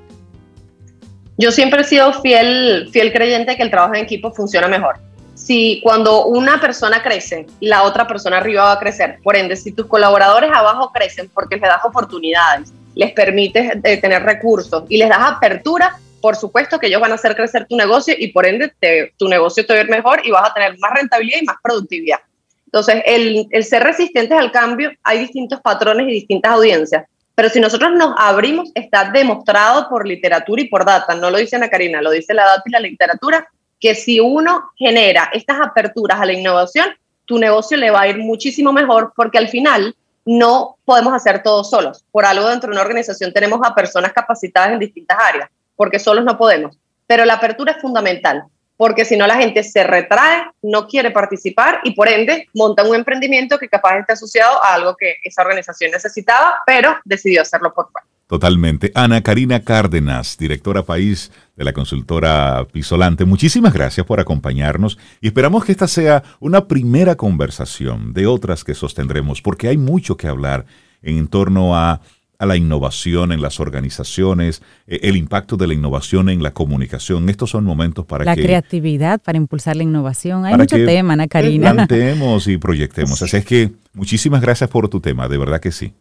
Yo siempre he sido fiel, fiel creyente que el trabajo en equipo funciona mejor. Si cuando una persona crece, la otra persona arriba va a crecer. Por ende, si tus colaboradores abajo crecen porque les das oportunidades, les permites eh, tener recursos y les das apertura, por supuesto que ellos van a hacer crecer tu negocio y por ende tu negocio te va a ir mejor y vas a tener más rentabilidad y más productividad. Entonces, el, el ser resistentes al cambio, hay distintos patrones y distintas audiencias. Pero si nosotros nos abrimos, está demostrado por literatura y por data, no lo dice Ana Karina, lo dice la data y la literatura, que si uno genera estas aperturas a la innovación, tu negocio le va a ir muchísimo mejor porque al final no podemos hacer todo solos. Por algo dentro de una organización tenemos a personas capacitadas en distintas áreas, porque solos no podemos. Pero la apertura es fundamental, porque si no la gente se retrae, no quiere participar y por ende monta un emprendimiento que capaz esté asociado a algo que esa organización necesitaba, pero decidió hacerlo por fuera. Totalmente. Ana Karina Cárdenas, directora país de la consultora Pisolante, muchísimas gracias por acompañarnos y esperamos que esta sea una primera conversación de otras que sostendremos, porque hay mucho que hablar en torno a, la innovación en las organizaciones, eh, el impacto de la innovación en la comunicación. Estos son momentos para la que... La creatividad para impulsar la innovación. Hay mucho tema, Ana Karina. Plantemos y proyectemos. Así es que muchísimas gracias por tu tema, de verdad que sí.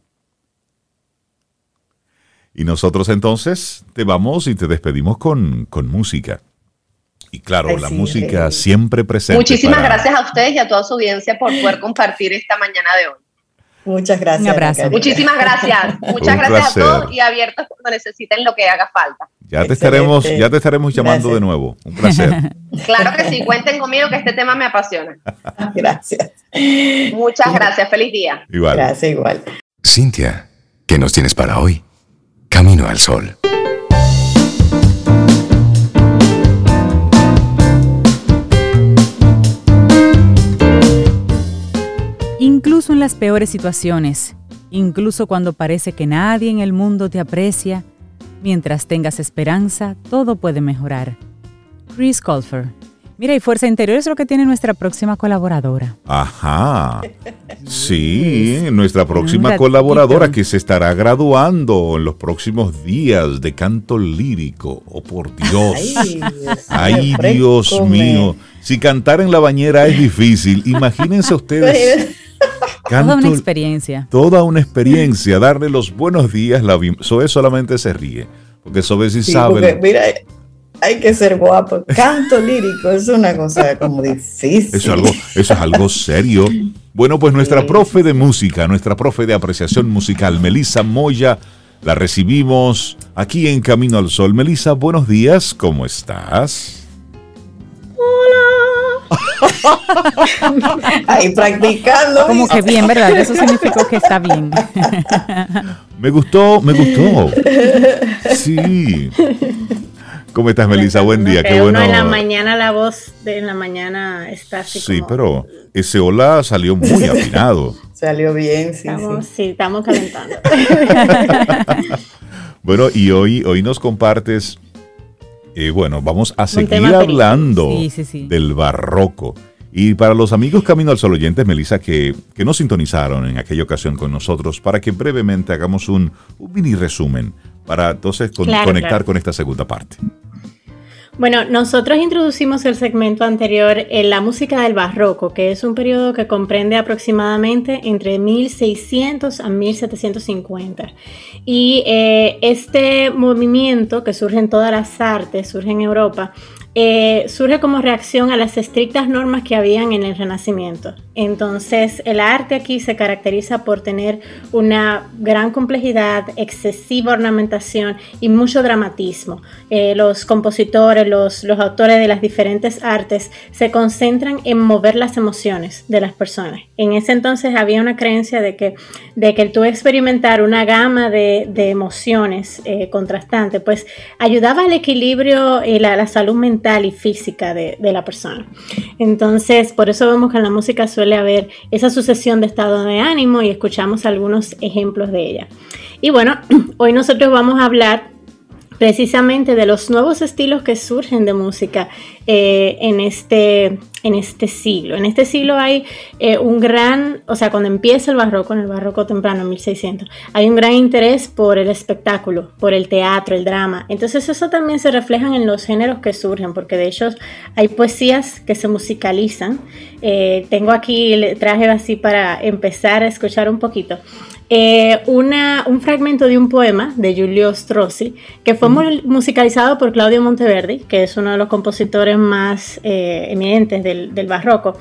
Y nosotros entonces te vamos y te despedimos con, con música. Y claro, la música siempre presente. Muchísimas gracias a ustedes y a toda su audiencia por poder compartir esta mañana de hoy. Muchas gracias. Un abrazo. Muchísimas gracias. Muchas gracias a todos y abiertos cuando necesiten lo que haga falta. Ya te estaremos, ya te estaremos llamando de nuevo. Un placer. claro que sí, cuenten conmigo que este tema me apasiona. gracias. Muchas gracias. Feliz día. Igual. Gracias, igual. Cintia, ¿qué nos tienes para hoy? Camino al Sol. Incluso en las peores situaciones, incluso cuando parece que nadie en el mundo te aprecia, mientras tengas esperanza, todo puede mejorar. Chris Colfer Mira, y Fuerza Interior es lo que tiene nuestra próxima colaboradora. Ajá. Sí, nuestra próxima colaboradora que se estará graduando en los próximos días de canto lírico. Oh, por Dios. Ay, Dios, mío. Si cantar en la bañera es difícil, imagínense ustedes. Toda una experiencia. Toda una experiencia. Darle los buenos días. La, Sobe solamente se ríe. Porque Sobe sí, sabe. mira, hay que ser guapo. Canto lírico es una cosa como difícil. Eso es algo, eso es algo serio. Bueno, pues nuestra profe de música, nuestra profe de apreciación musical, Melisa Moya, la recibimos aquí en Camino al Sol. Melisa, buenos días, ¿cómo estás? Ahí practicando. Como que bien, ¿verdad? Eso significó que está bien. Me gustó, me gustó. Sí. ¿Cómo estás, Melissa? Buen día, qué bueno. en la mañana la voz de en la mañana está así Sí, pero ese hola salió muy afinado. salió bien, sí, estamos, sí. estamos calentando. bueno, y hoy, hoy nos compartes, eh, bueno, vamos a seguir hablando del barroco. Y para los amigos Camino al Sol oyentes, Melissa, que, que nos sintonizaron en aquella ocasión con nosotros, para que brevemente hagamos un, mini resumen para entonces conectar con esta segunda parte. Bueno, nosotros introducimos el segmento anterior en la música del barroco, que es un periodo que comprende aproximadamente entre 1600 a 1750. Y eh, este movimiento que surge en todas las artes, surge en Europa, eh, surge como reacción a las estrictas normas que habían en el Renacimiento. Entonces, el arte aquí se caracteriza por tener una gran complejidad, excesiva ornamentación y mucho dramatismo. Eh, los compositores, los, autores de las diferentes artes se concentran en mover las emociones de las personas. En ese entonces había una creencia de que, de que el tú experimentar una gama de, de emociones eh, contrastantes, pues ayudaba al equilibrio y la, la salud mental y física de, la persona. Entonces, por eso vemos que en la música suele haber esa sucesión de estado de ánimo y escuchamos algunos ejemplos de ella. Y bueno, hoy nosotros vamos a hablar precisamente de los nuevos estilos que surgen de música eh, en, este, en este siglo. En este siglo hay eh, un gran, o sea, cuando empieza el barroco, en el barroco temprano, en 1600, hay un gran interés por el espectáculo, por el teatro, el drama. Entonces eso también se refleja en los géneros que surgen, porque de hecho hay poesías que se musicalizan. Eh, tengo aquí, traje así para empezar a escuchar un poquito. Eh, una, un fragmento de un poema de Giulio Strozzi que fue musicalizado por Claudio Monteverdi, que es uno de los compositores más eh, eminentes del, barroco.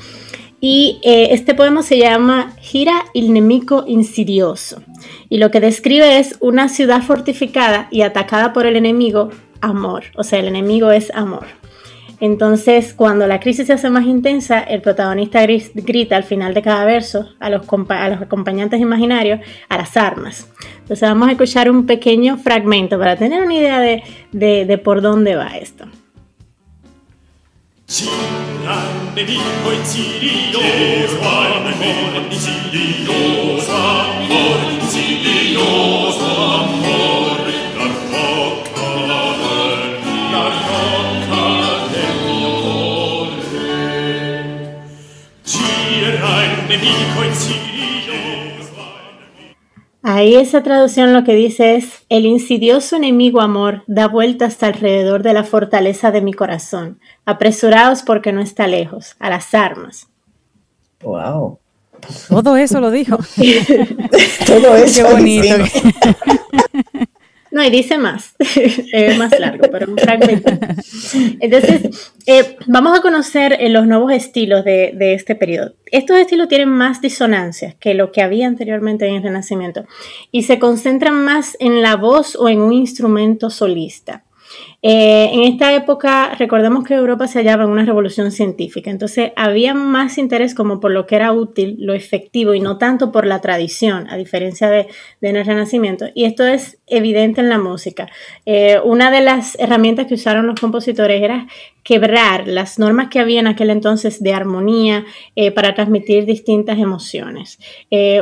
Y eh, este poema se llama Gira il nemico insidioso. Y lo que describe es una ciudad fortificada y atacada por el enemigo, amor. O sea, el enemigo es amor. Entonces, cuando la crisis se hace más intensa, el protagonista grita al final de cada verso a los, a los acompañantes imaginarios a las armas. Entonces, vamos a escuchar un pequeño fragmento para tener una idea de, de, de por dónde va esto. Ahí esa traducción lo que dice es, el insidioso enemigo amor da vueltas alrededor de la fortaleza de mi corazón. Apresuraos porque no está lejos, a las armas. Wow. Todo eso lo dijo. Todo eso. Qué bonito. No, y dice más, es más largo, pero un fragmento. Entonces, eh, vamos a conocer eh, los nuevos estilos de, de, este periodo. Estos estilos tienen más disonancias que lo que había anteriormente en el Renacimiento y se concentran más en la voz o en un instrumento solista. Eh, en esta época, recordemos que Europa se hallaba en una revolución científica, entonces había más interés como por lo que era útil, lo efectivo y no tanto por la tradición, a diferencia de, en el Renacimiento. Y esto es evidente en la música. Eh, una de las herramientas que usaron los compositores era quebrar las normas que había en aquel entonces de armonía eh, para transmitir distintas emociones.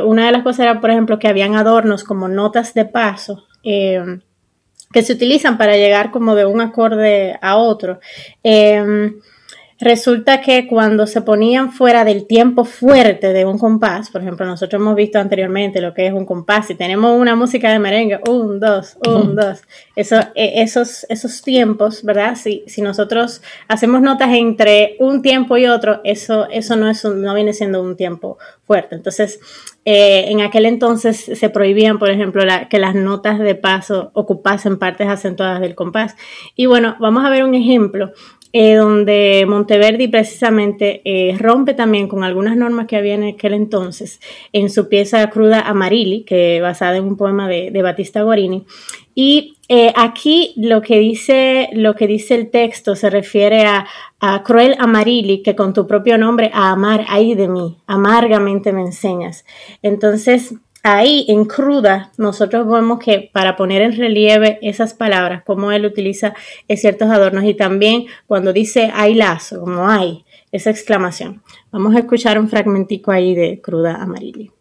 una de las cosas era, por ejemplo, que habían adornos como notas de paso que se utilizan para llegar como de un acorde a otro. Em, resulta que cuando se ponían fuera del tiempo fuerte de un compás, por ejemplo, nosotros hemos visto anteriormente lo que es un compás, y tenemos una música de merengue, un, dos, un, dos, Eso, e, esos, esos tiempos, ¿verdad? Si, si nosotros hacemos notas entre un tiempo y otro, eso, eso no, es no viene siendo un tiempo fuerte. Entonces, eh, en aquel entonces se prohibían, por ejemplo, que las notas de paso ocupasen partes acentuadas del compás. Y bueno, vamos a ver un ejemplo eh, donde Monteverdi precisamente eh, rompe también con algunas normas que había en aquel entonces en su pieza cruda Amarilli, que basada en un poema de, de Battista Guarini. Y eh, aquí lo que, dice, lo que dice el texto se refiere a, Cruel Amarilli, que con tu propio nombre, a amar, ay de mí, amargamente me enseñas. Entonces, ahí en cruda nosotros vemos que para poner en relieve esas palabras, como él utiliza ciertos adornos y también cuando dice hay lazo, como hay, esa exclamación. Vamos a escuchar un fragmentico ahí de cruda amarillo.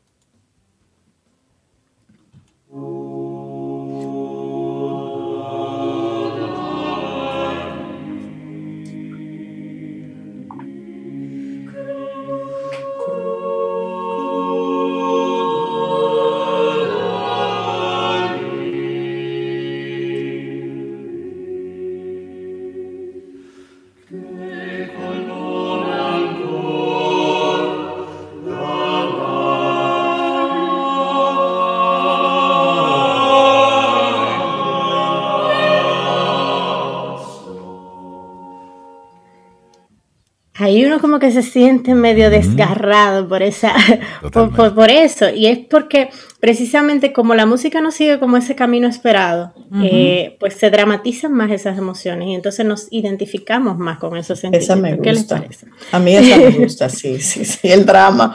Ahí uno como que se siente medio desgarrado por esa por, eso. Y es porque precisamente como la música no sigue como ese camino esperado eh, pues se dramatizan más esas emociones y entonces nos identificamos más con esos sentimientos esa me gusta. ¿Qué les parece? a mí esa me gusta sí sí sí el drama.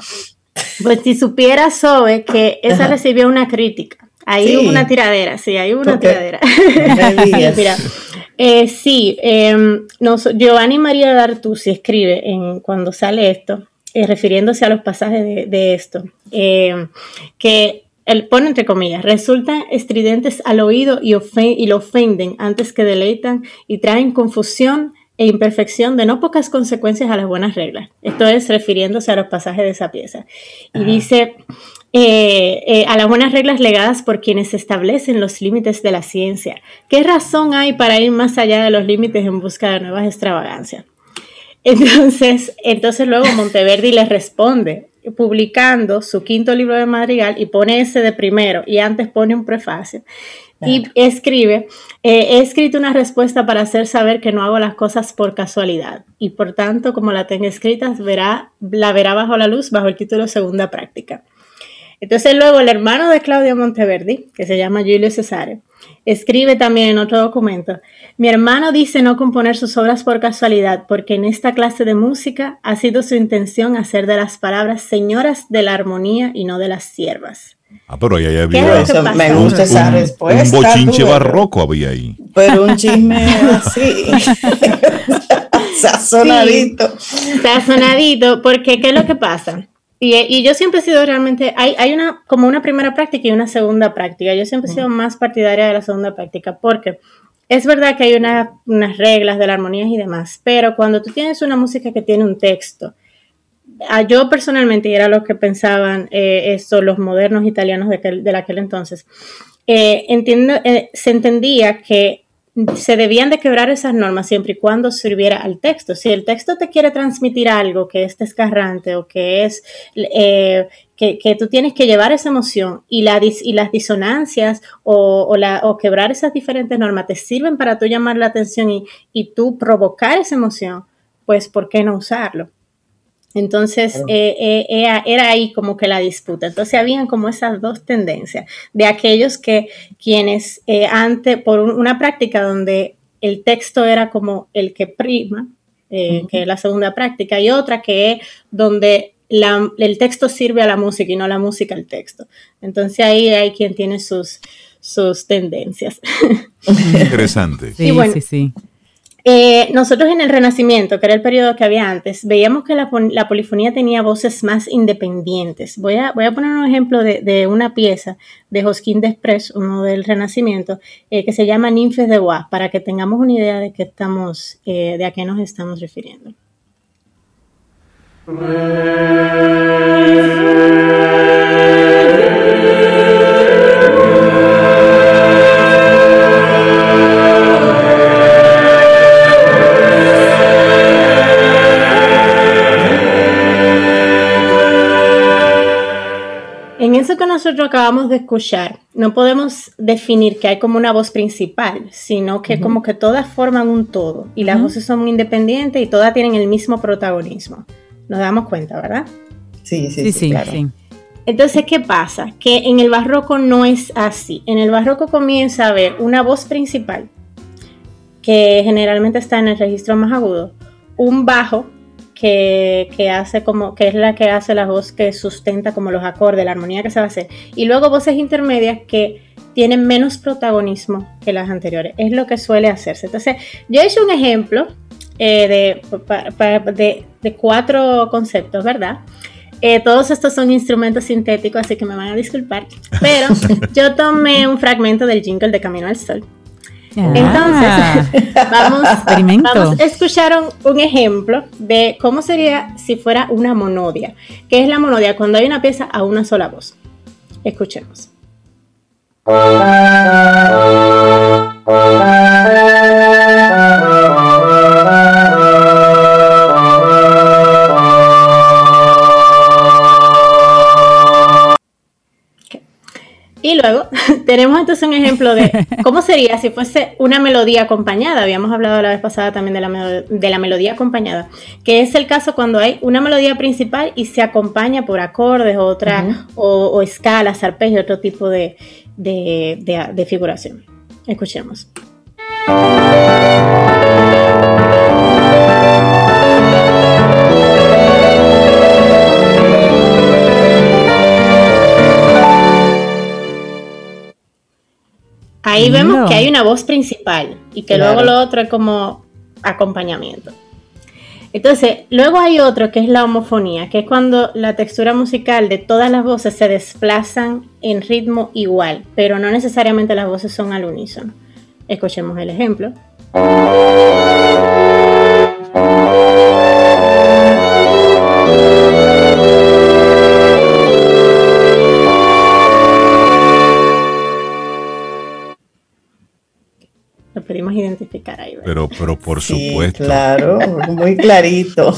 Pues si supiera Zoe que esa recibió una crítica Ahí hubo una tiradera, sí, ahí hubo una tiradera. Mira, eh, sí, em, Giovanni María D'Artusi escribe en, cuando sale esto, eh, refiriéndose a los pasajes de, esto, em, que él pone entre comillas, resultan estridentes al oído y, y lo ofenden antes que deleitan y traen confusión e imperfección de no pocas consecuencias a las buenas reglas. Esto es refiriéndose a los pasajes de esa pieza. Y dice, eh, eh, a las buenas reglas legadas por quienes establecen los límites de la ciencia. ¿Qué razón hay para ir más allá de los límites en busca de nuevas extravagancias? Entonces, entonces luego Monteverdi le responde publicando su quinto libro de madrigal y pone ese de primero y antes pone un prefacio. Y escribe, eh, he escrito una respuesta para hacer saber que no hago las cosas por casualidad y por tanto, como la tengo escrita, verá, la verá bajo la luz bajo el título Segunda Práctica. Entonces luego el hermano de Claudio Monteverdi, que se llama Julio Cesare, escribe también en otro documento, mi hermano dice no componer sus obras por casualidad, porque en esta clase de música ha sido su intención hacer de las palabras señoras de la armonía y no de las siervas. Ah, pero ahí había me gusta esa respuesta. Un bochinche barroco había ahí. Pero un chisme así. Sazonadito. sazonadito, porque ¿qué es lo que pasa? Y, yo siempre he sido realmente, hay, hay una, como una primera práctica y una segunda práctica. Yo siempre he sido más partidaria de la segunda práctica porque es verdad que hay unas reglas de la armonía y demás, pero cuando tú tienes una música que tiene un texto, yo personalmente, y era lo que pensaban eh, esto, los modernos italianos de, aquel, de aquel entonces, eh, entiendo, eh, se entendía que se debían de quebrar esas normas siempre y cuando sirviera al texto. Si el texto te quiere transmitir algo que es desgarrante o que es eh, que, tú tienes que llevar esa emoción y, la, y las disonancias o, quebrar esas diferentes normas te sirven para tú llamar la atención y, y tú provocar esa emoción, pues ¿por qué no usarlo? Entonces, eh, eh, era, ahí como que la disputa. Entonces, habían como esas dos tendencias de aquellos que quienes eh, antes, por una práctica donde el texto era como el que prima, que es la segunda práctica, y otra que es donde el texto sirve a la música y no la música al texto. Entonces, ahí hay quien tiene sus, sus tendencias. Interesante. Sí, sí, sí. Eh, nosotros en el Renacimiento, que era el periodo que había antes, veíamos que la, polifonía tenía voces más independientes. Voy a, voy a poner un ejemplo de, una pieza de Josquin Desprez, uno del Renacimiento, eh, que se llama Ninfes de Bois, para que tengamos una idea de, qué estamos, eh, de a qué nos estamos refiriendo. En eso que nosotros acabamos de escuchar, no podemos definir que hay como una voz principal, sino que como que todas forman un todo y las voces son muy independientes y todas tienen el mismo protagonismo. Nos damos cuenta, ¿verdad? Sí, sí, sí, claro. Entonces, ¿qué pasa? Que en el barroco no es así. En el barroco comienza a haber una voz principal, que generalmente está en el registro más agudo, un bajo que, hace como, que es la que hace la voz que sustenta como los acordes, la armonía que se va a hacer. Y luego voces intermedias que tienen menos protagonismo que las anteriores. Es lo que suele hacerse. Entonces, yo he hecho un ejemplo eh, de, de, cuatro conceptos, ¿verdad? Eh, todos estos son instrumentos sintéticos, así que me van a disculpar. Pero yo tomé un fragmento del jingle de Camino al Sol entonces, vamos, vamos, a escuchar un, ejemplo de cómo sería si fuera una monodia. ¿Qué es la monodia? Cuando hay una pieza a una sola voz. Escuchemos. luego tenemos entonces un ejemplo de cómo sería si fuese una melodía acompañada. Habíamos hablado la vez pasada también de la, de la melodía acompañada, que es el caso cuando hay una melodía principal y se acompaña por acordes otra, o, escalas, arpegios, otro tipo de, de figuración. Escuchemos. Ahí vemos que hay una voz principal y que luego lo otro es como acompañamiento. Entonces, luego hay otro que es la homofonía, que es cuando la textura musical de todas las voces se desplazan en ritmo igual, pero no necesariamente las voces son al unísono. Escuchemos el ejemplo. Pero, pero por supuesto. Claro, muy clarito.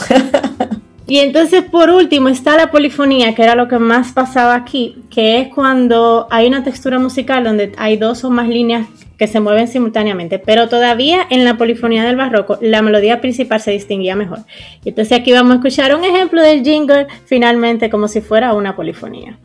Y entonces por último está la polifonía, que era lo que más pasaba aquí, que es cuando hay una textura musical donde hay dos o más líneas que se mueven simultáneamente, pero todavía en la polifonía del barroco la melodía principal se distinguía mejor. Y entonces aquí vamos a escuchar un ejemplo del jingle finalmente como si fuera una polifonía.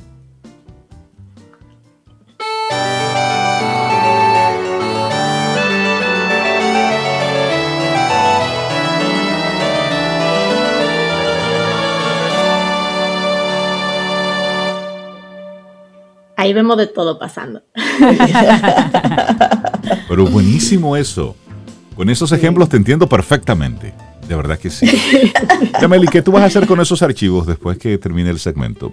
Ahí vemos de todo pasando. Pero buenísimo eso. Con esos ejemplos te entiendo perfectamente. De verdad que sí. Yameli, ¿qué tú vas a hacer con esos archivos después que termine el segmento?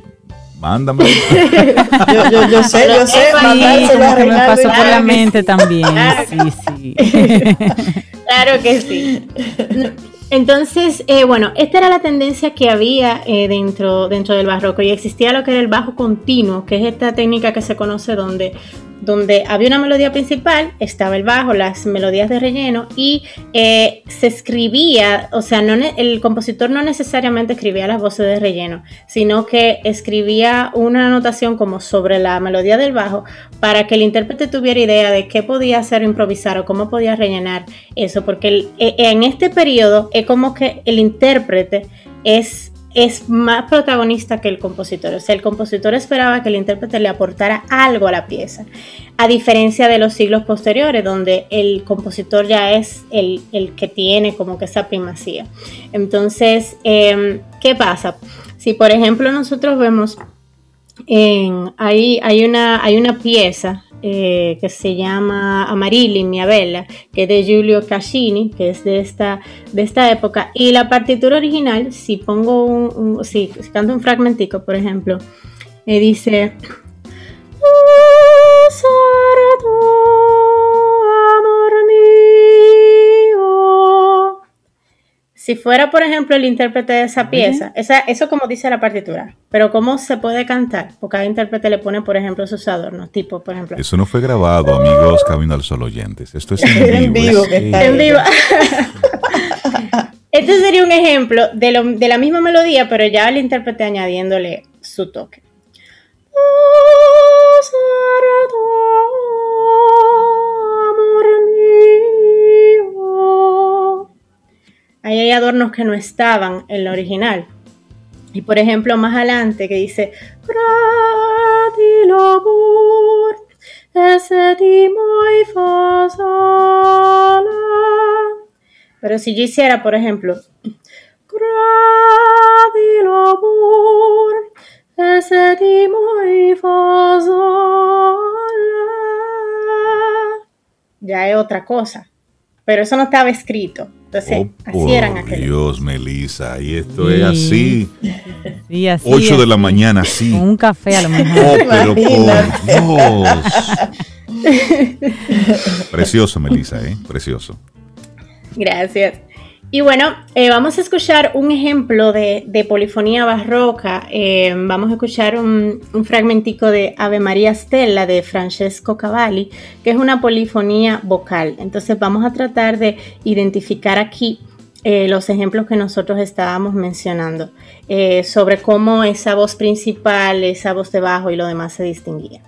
Mándame. yo, sé, yo sé. que me pasó por la mente también. Sí, sí. Claro que sí. Entonces, eh, bueno, esta era la tendencia que había eh, dentro, dentro del barroco y existía lo que era el bajo continuo, que es esta técnica que se conoce donde donde había una melodía principal, estaba el bajo, las melodías de relleno y eh, se escribía, o sea, no el compositor no necesariamente escribía las voces de relleno, sino que escribía una notación como sobre la melodía del bajo para que el intérprete tuviera idea de qué podía hacer improvisar o cómo podía rellenar eso, porque e, en este periodo es como que el intérprete es es más protagonista que el compositor. O sea, el compositor esperaba que el intérprete le aportara algo a la pieza, a diferencia de los siglos posteriores, donde el compositor ya es el, que tiene como que esa primacía. Entonces, em, ¿qué pasa? Si por ejemplo nosotros vemos, hay, una, pieza eh, que se llama Amarilli, mi Abella, que es de Giulio Caccini, que es de esta, de esta época. Y la partitura original, si pongo un, si, canto un fragmentico, por ejemplo, eh, dice... Si fuera, por ejemplo, el intérprete de esa pieza, esa, eso como dice la partitura, pero ¿cómo se puede cantar? Porque cada intérprete le pone, por ejemplo, sus adornos, tipo, por ejemplo. Eso no fue grabado, amigos, Camino al Sol oyentes. Esto es en vivo. en vivo. este sería un ejemplo de, de la misma melodía, pero ya el intérprete añadiéndole su toque. Ahí hay adornos que no estaban en la original. Y por ejemplo, más adelante que dice Pero si yo hiciera, por ejemplo, ya es otra cosa. Pero eso no estaba escrito. Entonces, oh, así eran aquellos. Dios, Melissa, y esto es así. Sí, así. 8 de la mañana, sí. Con un café a lo mejor. Oh, pero por Dios. Precioso, Melissa, ¿eh? Precioso. Gracias. Y bueno, eh, vamos a escuchar un ejemplo de, polifonía barroca. Eh, vamos a escuchar un, fragmentico de Ave María Stella de Francesco Cavalli, que es una polifonía vocal. Entonces vamos a tratar de identificar aquí eh, los ejemplos que nosotros estábamos mencionando sobre cómo esa voz principal, esa voz de bajo y lo demás se distinguía.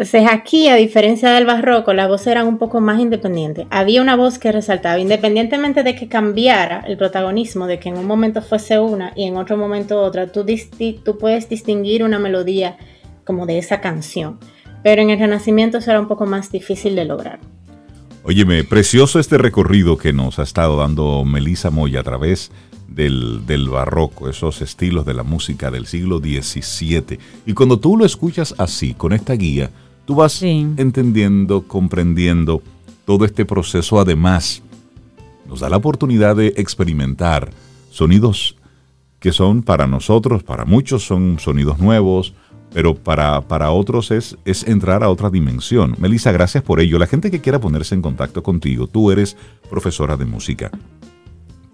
Entonces aquí, a diferencia del barroco, las voces eran un poco más independientes. Había una voz que resaltaba, independientemente de que cambiara el protagonismo, de que en un momento fuese una y en otro momento otra, tú, tú puedes distinguir una melodía como de esa canción. Pero en el Renacimiento eso era un poco más difícil de lograr. Óyeme, precioso este recorrido que nos ha estado dando Melissa Moya a través del, del, barroco, esos estilos de la música del siglo XVII. Y cuando tú lo escuchas así, con esta guía, Tú vas entendiendo, comprendiendo todo este proceso. Además, nos da la oportunidad de experimentar sonidos que son para nosotros, para muchos son sonidos nuevos, pero para, para otros es, es entrar a otra dimensión. Melissa, gracias por ello. La gente que quiera ponerse en contacto contigo, tú eres profesora de música,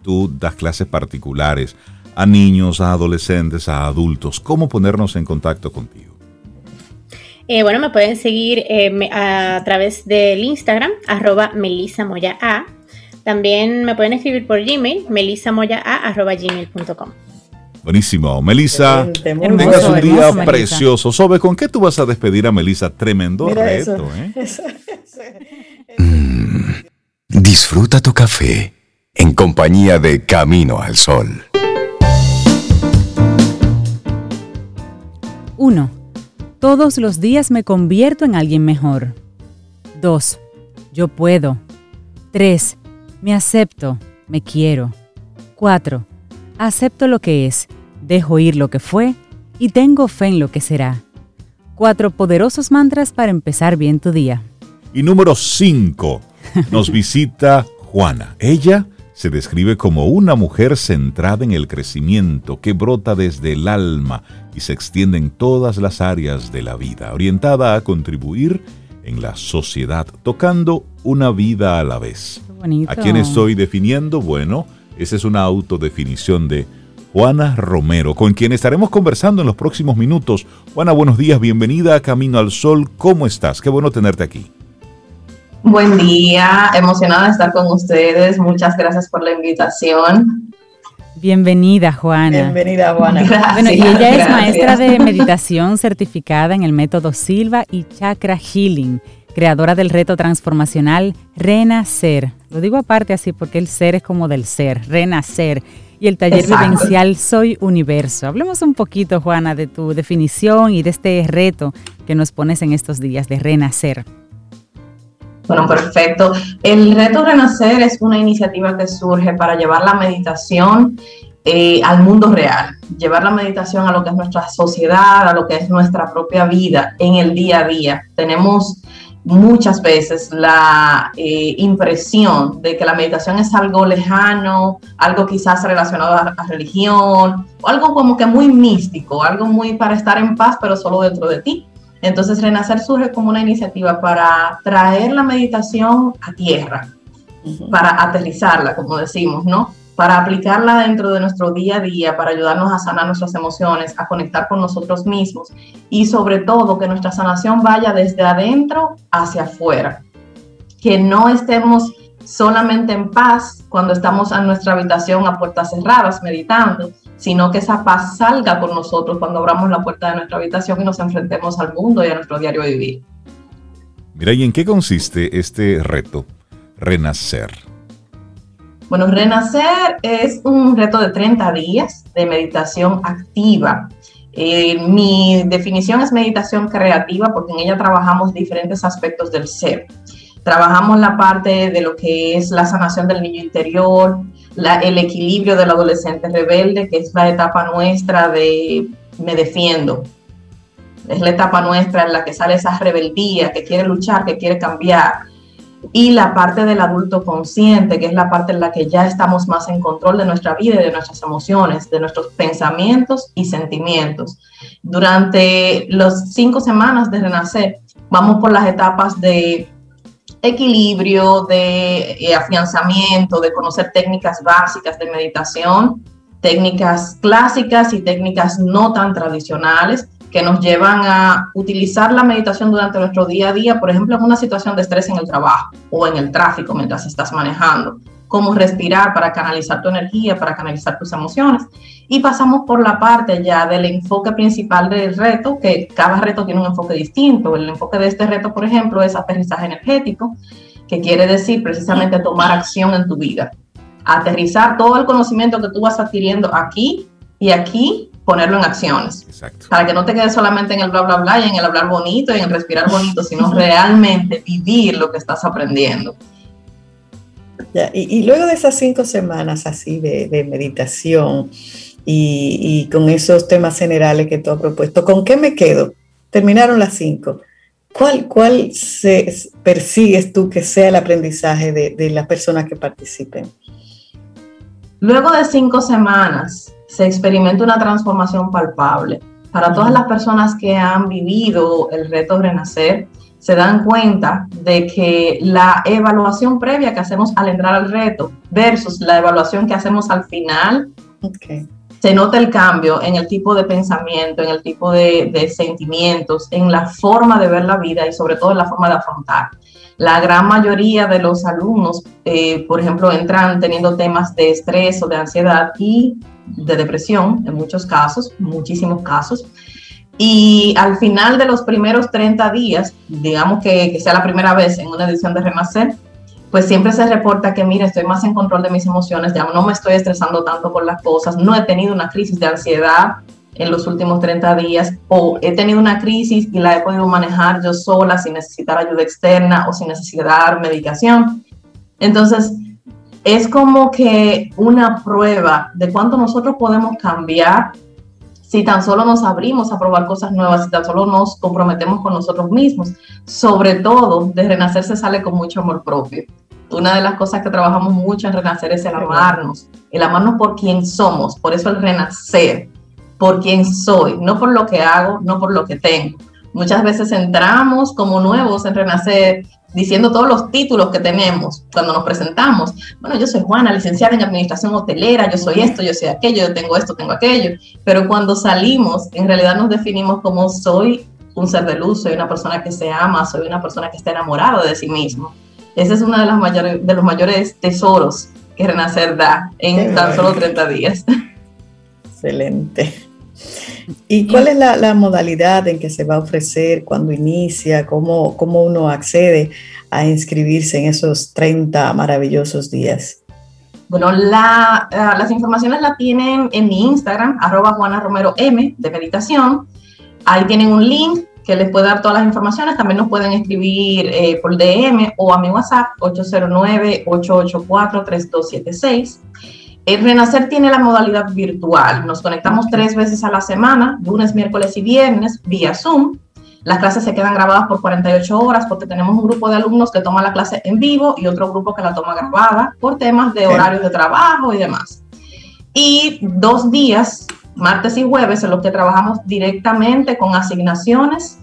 tú das clases particulares a niños, a adolescentes, a adultos. ¿Cómo ponernos en contacto contigo? Eh, bueno, me pueden seguir eh, a través del Instagram, arroba melisamoyaa. También me pueden escribir por Gmail, melisamoyaa.gmail.com. Buenísimo. Melissa, tengas un día precioso. Sobe, ¿con qué tú vas a despedir a Melissa? Tremendo reto, ¿eh? Mm, disfruta tu café en compañía de Camino al Sol. 1. Todos los días me convierto en alguien mejor. 2. Yo puedo. 3. Me acepto, me quiero. 4. Acepto lo que es dejo ir lo que fue y tengo fe en lo que será. Cuatro poderosos mantras para empezar bien tu día. Y número 5. Nos visita Juana. Ella se describe como una mujer centrada en el crecimiento que brota desde el alma y se extiende en todas las áreas de la vida, orientada a contribuir en la sociedad, tocando una vida a la vez. ¿A quién estoy definiendo? Bueno, esa es una autodefinición de Juana Romero, con quien estaremos conversando en los próximos minutos. Juana, buenos días, bienvenida a Camino al Sol. ¿Cómo estás? Qué bueno tenerte aquí. Buen día, emocionada de estar con ustedes. Muchas gracias por la invitación. Bienvenida, Juana. Bienvenida, Juana. bueno, y ella es maestra de meditación certificada en el método Silva y Chakra Healing, creadora del reto transformacional Renacer. Lo digo aparte así porque el ser es como del ser, renacer y el taller vivencial Soy Universo. Hablemos un poquito, Juana, de tu definición y de este reto que nos pones en estos días de renacer. Bueno, perfecto. El reto Renacer es una iniciativa que surge para llevar la meditación eh, al mundo real, llevar la meditación a lo que es nuestra sociedad, a lo que es nuestra propia vida en el día a día. Tenemos muchas veces la eh, impresión de que la meditación es algo lejano, algo quizás relacionado a, a, religión, o algo como que muy místico, algo muy para estar en paz, pero solo dentro de ti. Entonces, Renacer surge como una iniciativa para traer la meditación a tierra, para aterrizarla, como decimos, ¿no? para aplicarla dentro de nuestro día a día, para ayudarnos a sanar nuestras emociones, a conectar con nosotros mismos y sobre todo que nuestra sanación vaya desde adentro hacia afuera. Que no estemos solamente en paz cuando estamos en nuestra habitación a puertas cerradas meditando, sino que esa paz salga con nosotros cuando abramos la puerta de nuestra habitación y nos enfrentemos al mundo y a nuestro diario vivir. Mira, ¿y en qué consiste este reto? Renacer. Bueno, Renacer es un reto de 30 días de meditación activa. Eh, mi definición es meditación creativa porque en ella trabajamos diferentes aspectos del ser. Trabajamos la parte de lo que es la sanación del niño interior, el equilibrio del adolescente rebelde, que es la etapa nuestra de me defiendo. Es la etapa nuestra en la que sale esa rebeldía, que quiere luchar, que quiere cambiar y la parte del adulto consciente, que es la parte en la que ya estamos más en control de nuestra vida y de nuestras emociones, de nuestros pensamientos y sentimientos. Durante las cinco semanas de Renacer, vamos por las etapas de equilibrio, de eh, afianzamiento, de conocer técnicas básicas de meditación, técnicas clásicas y técnicas no tan tradicionales que nos llevan a utilizar la meditación durante nuestro día a día, por ejemplo, en una situación de estrés en el trabajo o en el tráfico mientras estás manejando, cómo respirar para canalizar tu energía, para canalizar tus emociones. Y pasamos por la parte ya del enfoque principal del reto, que cada reto tiene un enfoque distinto. El enfoque de este reto, por ejemplo, es aterrizaje energético, que quiere decir precisamente tomar acción en tu vida. Aterrizar todo el conocimiento que tú vas adquiriendo aquí y aquí ponerlo en acciones. Exacto. Para que no te quedes solamente en el bla, bla, bla y en el hablar bonito y en el respirar bonito, sino realmente vivir lo que estás aprendiendo. Y, luego de esas cinco semanas así de, meditación y, con esos temas generales que tú has propuesto, ¿con qué me quedo? Terminaron las cinco. ¿Cuál, cuál se, persigues tú que sea el aprendizaje de, de las personas que participen? Luego de cinco semanas, se experimenta una transformación palpable. Para todas las personas que han vivido el reto Renacer, se dan cuenta de que la evaluación previa que hacemos al entrar al reto versus la evaluación que hacemos al final, se nota el cambio en el tipo de pensamiento, en el tipo de, sentimientos, en la forma de ver la vida y sobre todo en la forma de afrontar. La gran mayoría de los alumnos, eh, por ejemplo, entran teniendo temas de estrés o de ansiedad y de depresión, en muchos casos, muchísimos casos. Y al final de los primeros 30 días, digamos que, sea la primera vez en una edición de Renacer, pues siempre se reporta que, mira, estoy más en control de mis emociones, ya no me estoy estresando tanto por las cosas, no he tenido una crisis de ansiedad en los últimos 30 días, o he tenido una crisis y la he podido manejar yo sola sin necesitar ayuda externa o sin necesitar medicación. Entonces, es como que una prueba de cuánto nosotros podemos cambiar si tan solo nos abrimos a probar cosas nuevas, si tan solo nos comprometemos con nosotros mismos. Sobre todo, de Renacer se sale con mucho amor propio. Una de las cosas que trabajamos mucho en Renacer es el amarnos, el amarnos por quien somos, por eso el renacer, por quien soy, no por lo que hago, no por lo que tengo. Muchas veces entramos como nuevos en Renacer diciendo todos los títulos que tenemos cuando nos presentamos. Bueno, yo soy Juana, licenciada en Administración Hotelera, yo soy esto, yo soy aquello, yo tengo esto, tengo aquello. Pero cuando salimos, en realidad nos definimos como soy un ser de luz, soy una persona que se ama, soy una persona que está enamorada de sí mismo. Ese es uno de, las mayores, de los mayores tesoros que Renacer da en tan solo 30 días. Excelente. ¿Y cuál es la, modalidad en que se va a ofrecer, cuando inicia, cómo, cómo uno accede a inscribirse en esos 30 maravillosos días? Bueno, la, eh, las informaciones las tienen en mi Instagram, arroba Juana Romero M de meditación. Ahí tienen un link que les puede dar todas las informaciones. También nos pueden escribir eh, por DM o a mi WhatsApp 809-884-3276. El Renacer tiene la modalidad virtual. Nos conectamos tres veces a la semana, lunes, miércoles y viernes, vía Zoom. Las clases se quedan grabadas por 48 horas porque tenemos un grupo de alumnos que toma la clase en vivo y otro grupo que la toma grabada por temas de horarios de trabajo y demás. Y dos días, martes y jueves, en los que trabajamos directamente con asignaciones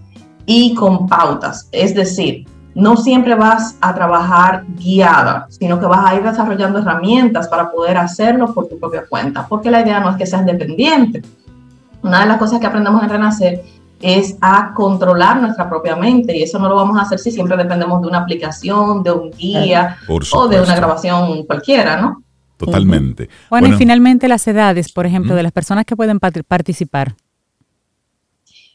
y con pautas. Es decir, no siempre vas a trabajar guiada, sino que vas a ir desarrollando herramientas para poder hacerlo por tu propia cuenta, porque la idea no es que seas dependiente. Una de las cosas que aprendemos en Renacer es a controlar nuestra propia mente y eso no lo vamos a hacer si siempre dependemos de una aplicación, de un guía o de una grabación cualquiera, ¿no? Totalmente. Bueno, y finalmente las edades, por ejemplo, de las personas que pueden participar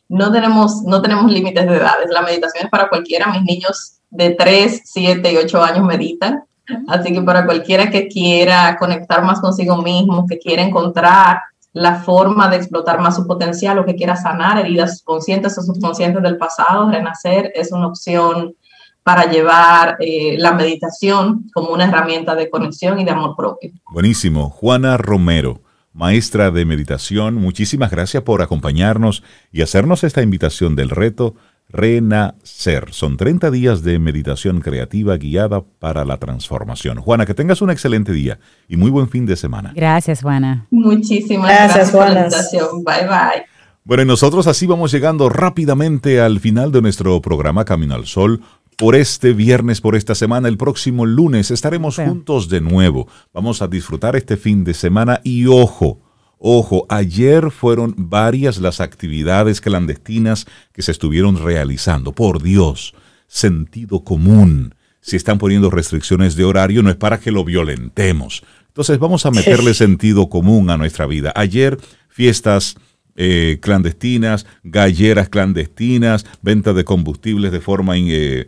no tenemos, no tenemos límites de edades. La meditación es para cualquiera. Mis niños de 3, 7 y 8 años meditan. Así que para cualquiera que quiera conectar más consigo mismo, que quiera encontrar la forma de explotar más su potencial o que quiera sanar heridas conscientes o subconscientes del pasado, renacer es una opción para llevar eh, la meditación como una herramienta de conexión y de amor propio. Buenísimo. Juana Romero maestra de meditación, muchísimas gracias por acompañarnos y hacernos esta invitación del reto Renacer. Son 30 días de meditación creativa guiada para la transformación. Juana, que tengas un excelente día y muy buen fin de semana. Gracias, Juana. Muchísimas gracias, por la invitación. Bye, bye. Bueno, y nosotros así vamos llegando rápidamente al final de nuestro programa Camino al Sol por este viernes, por esta semana. El próximo lunes estaremos juntos de nuevo. Vamos a disfrutar este fin de semana y ojo, ojo, ayer fueron varias las actividades clandestinas que se estuvieron realizando. Por Dios, sentido común. Si están poniendo restricciones de horario no es para que lo violentemos. Entonces vamos a meterle sentido común a nuestra vida. Ayer fiestas eh, clandestinas, galleras clandestinas, venta de combustibles de forma eh,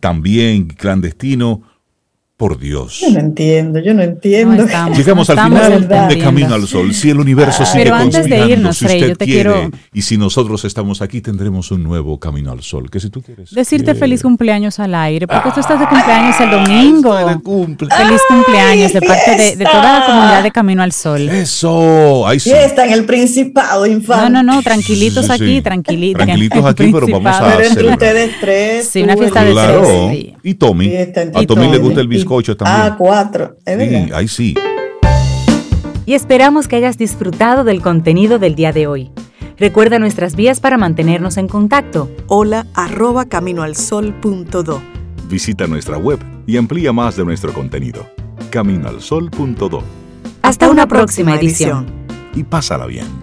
también clandestino por Dios. Yo no entiendo, yo no entiendo. Llegamos al final de Camino al Sol. Si el universo sigue Pero antes de irnos, si usted quiere, y si nosotros estamos aquí, tendremos un nuevo Camino al Sol. Que si tú quieres. Decirte feliz cumpleaños al aire, porque tú estás de cumpleaños el domingo. Feliz cumpleaños de parte de, toda la comunidad de Camino al Sol. Eso, ahí sí. Está en el Principado, infante. No, no, no, tranquilitos aquí, tranquilitos. Tranquilitos aquí, pero vamos a Pero entre ustedes tres. Sí, una fiesta de tres. Y Tommy. A Tommy le gusta el bizcocho también. Ah, cuatro. Es sí, ahí sí. y esperamos que hayas disfrutado del contenido del día de hoy. Recuerda nuestras vías para mantenernos en contacto. Hola arroba caminoalsol.do. Visita nuestra web y amplía más de nuestro contenido. Caminoalsol.do. Hasta, una, próxima, edición. Y pásala bien.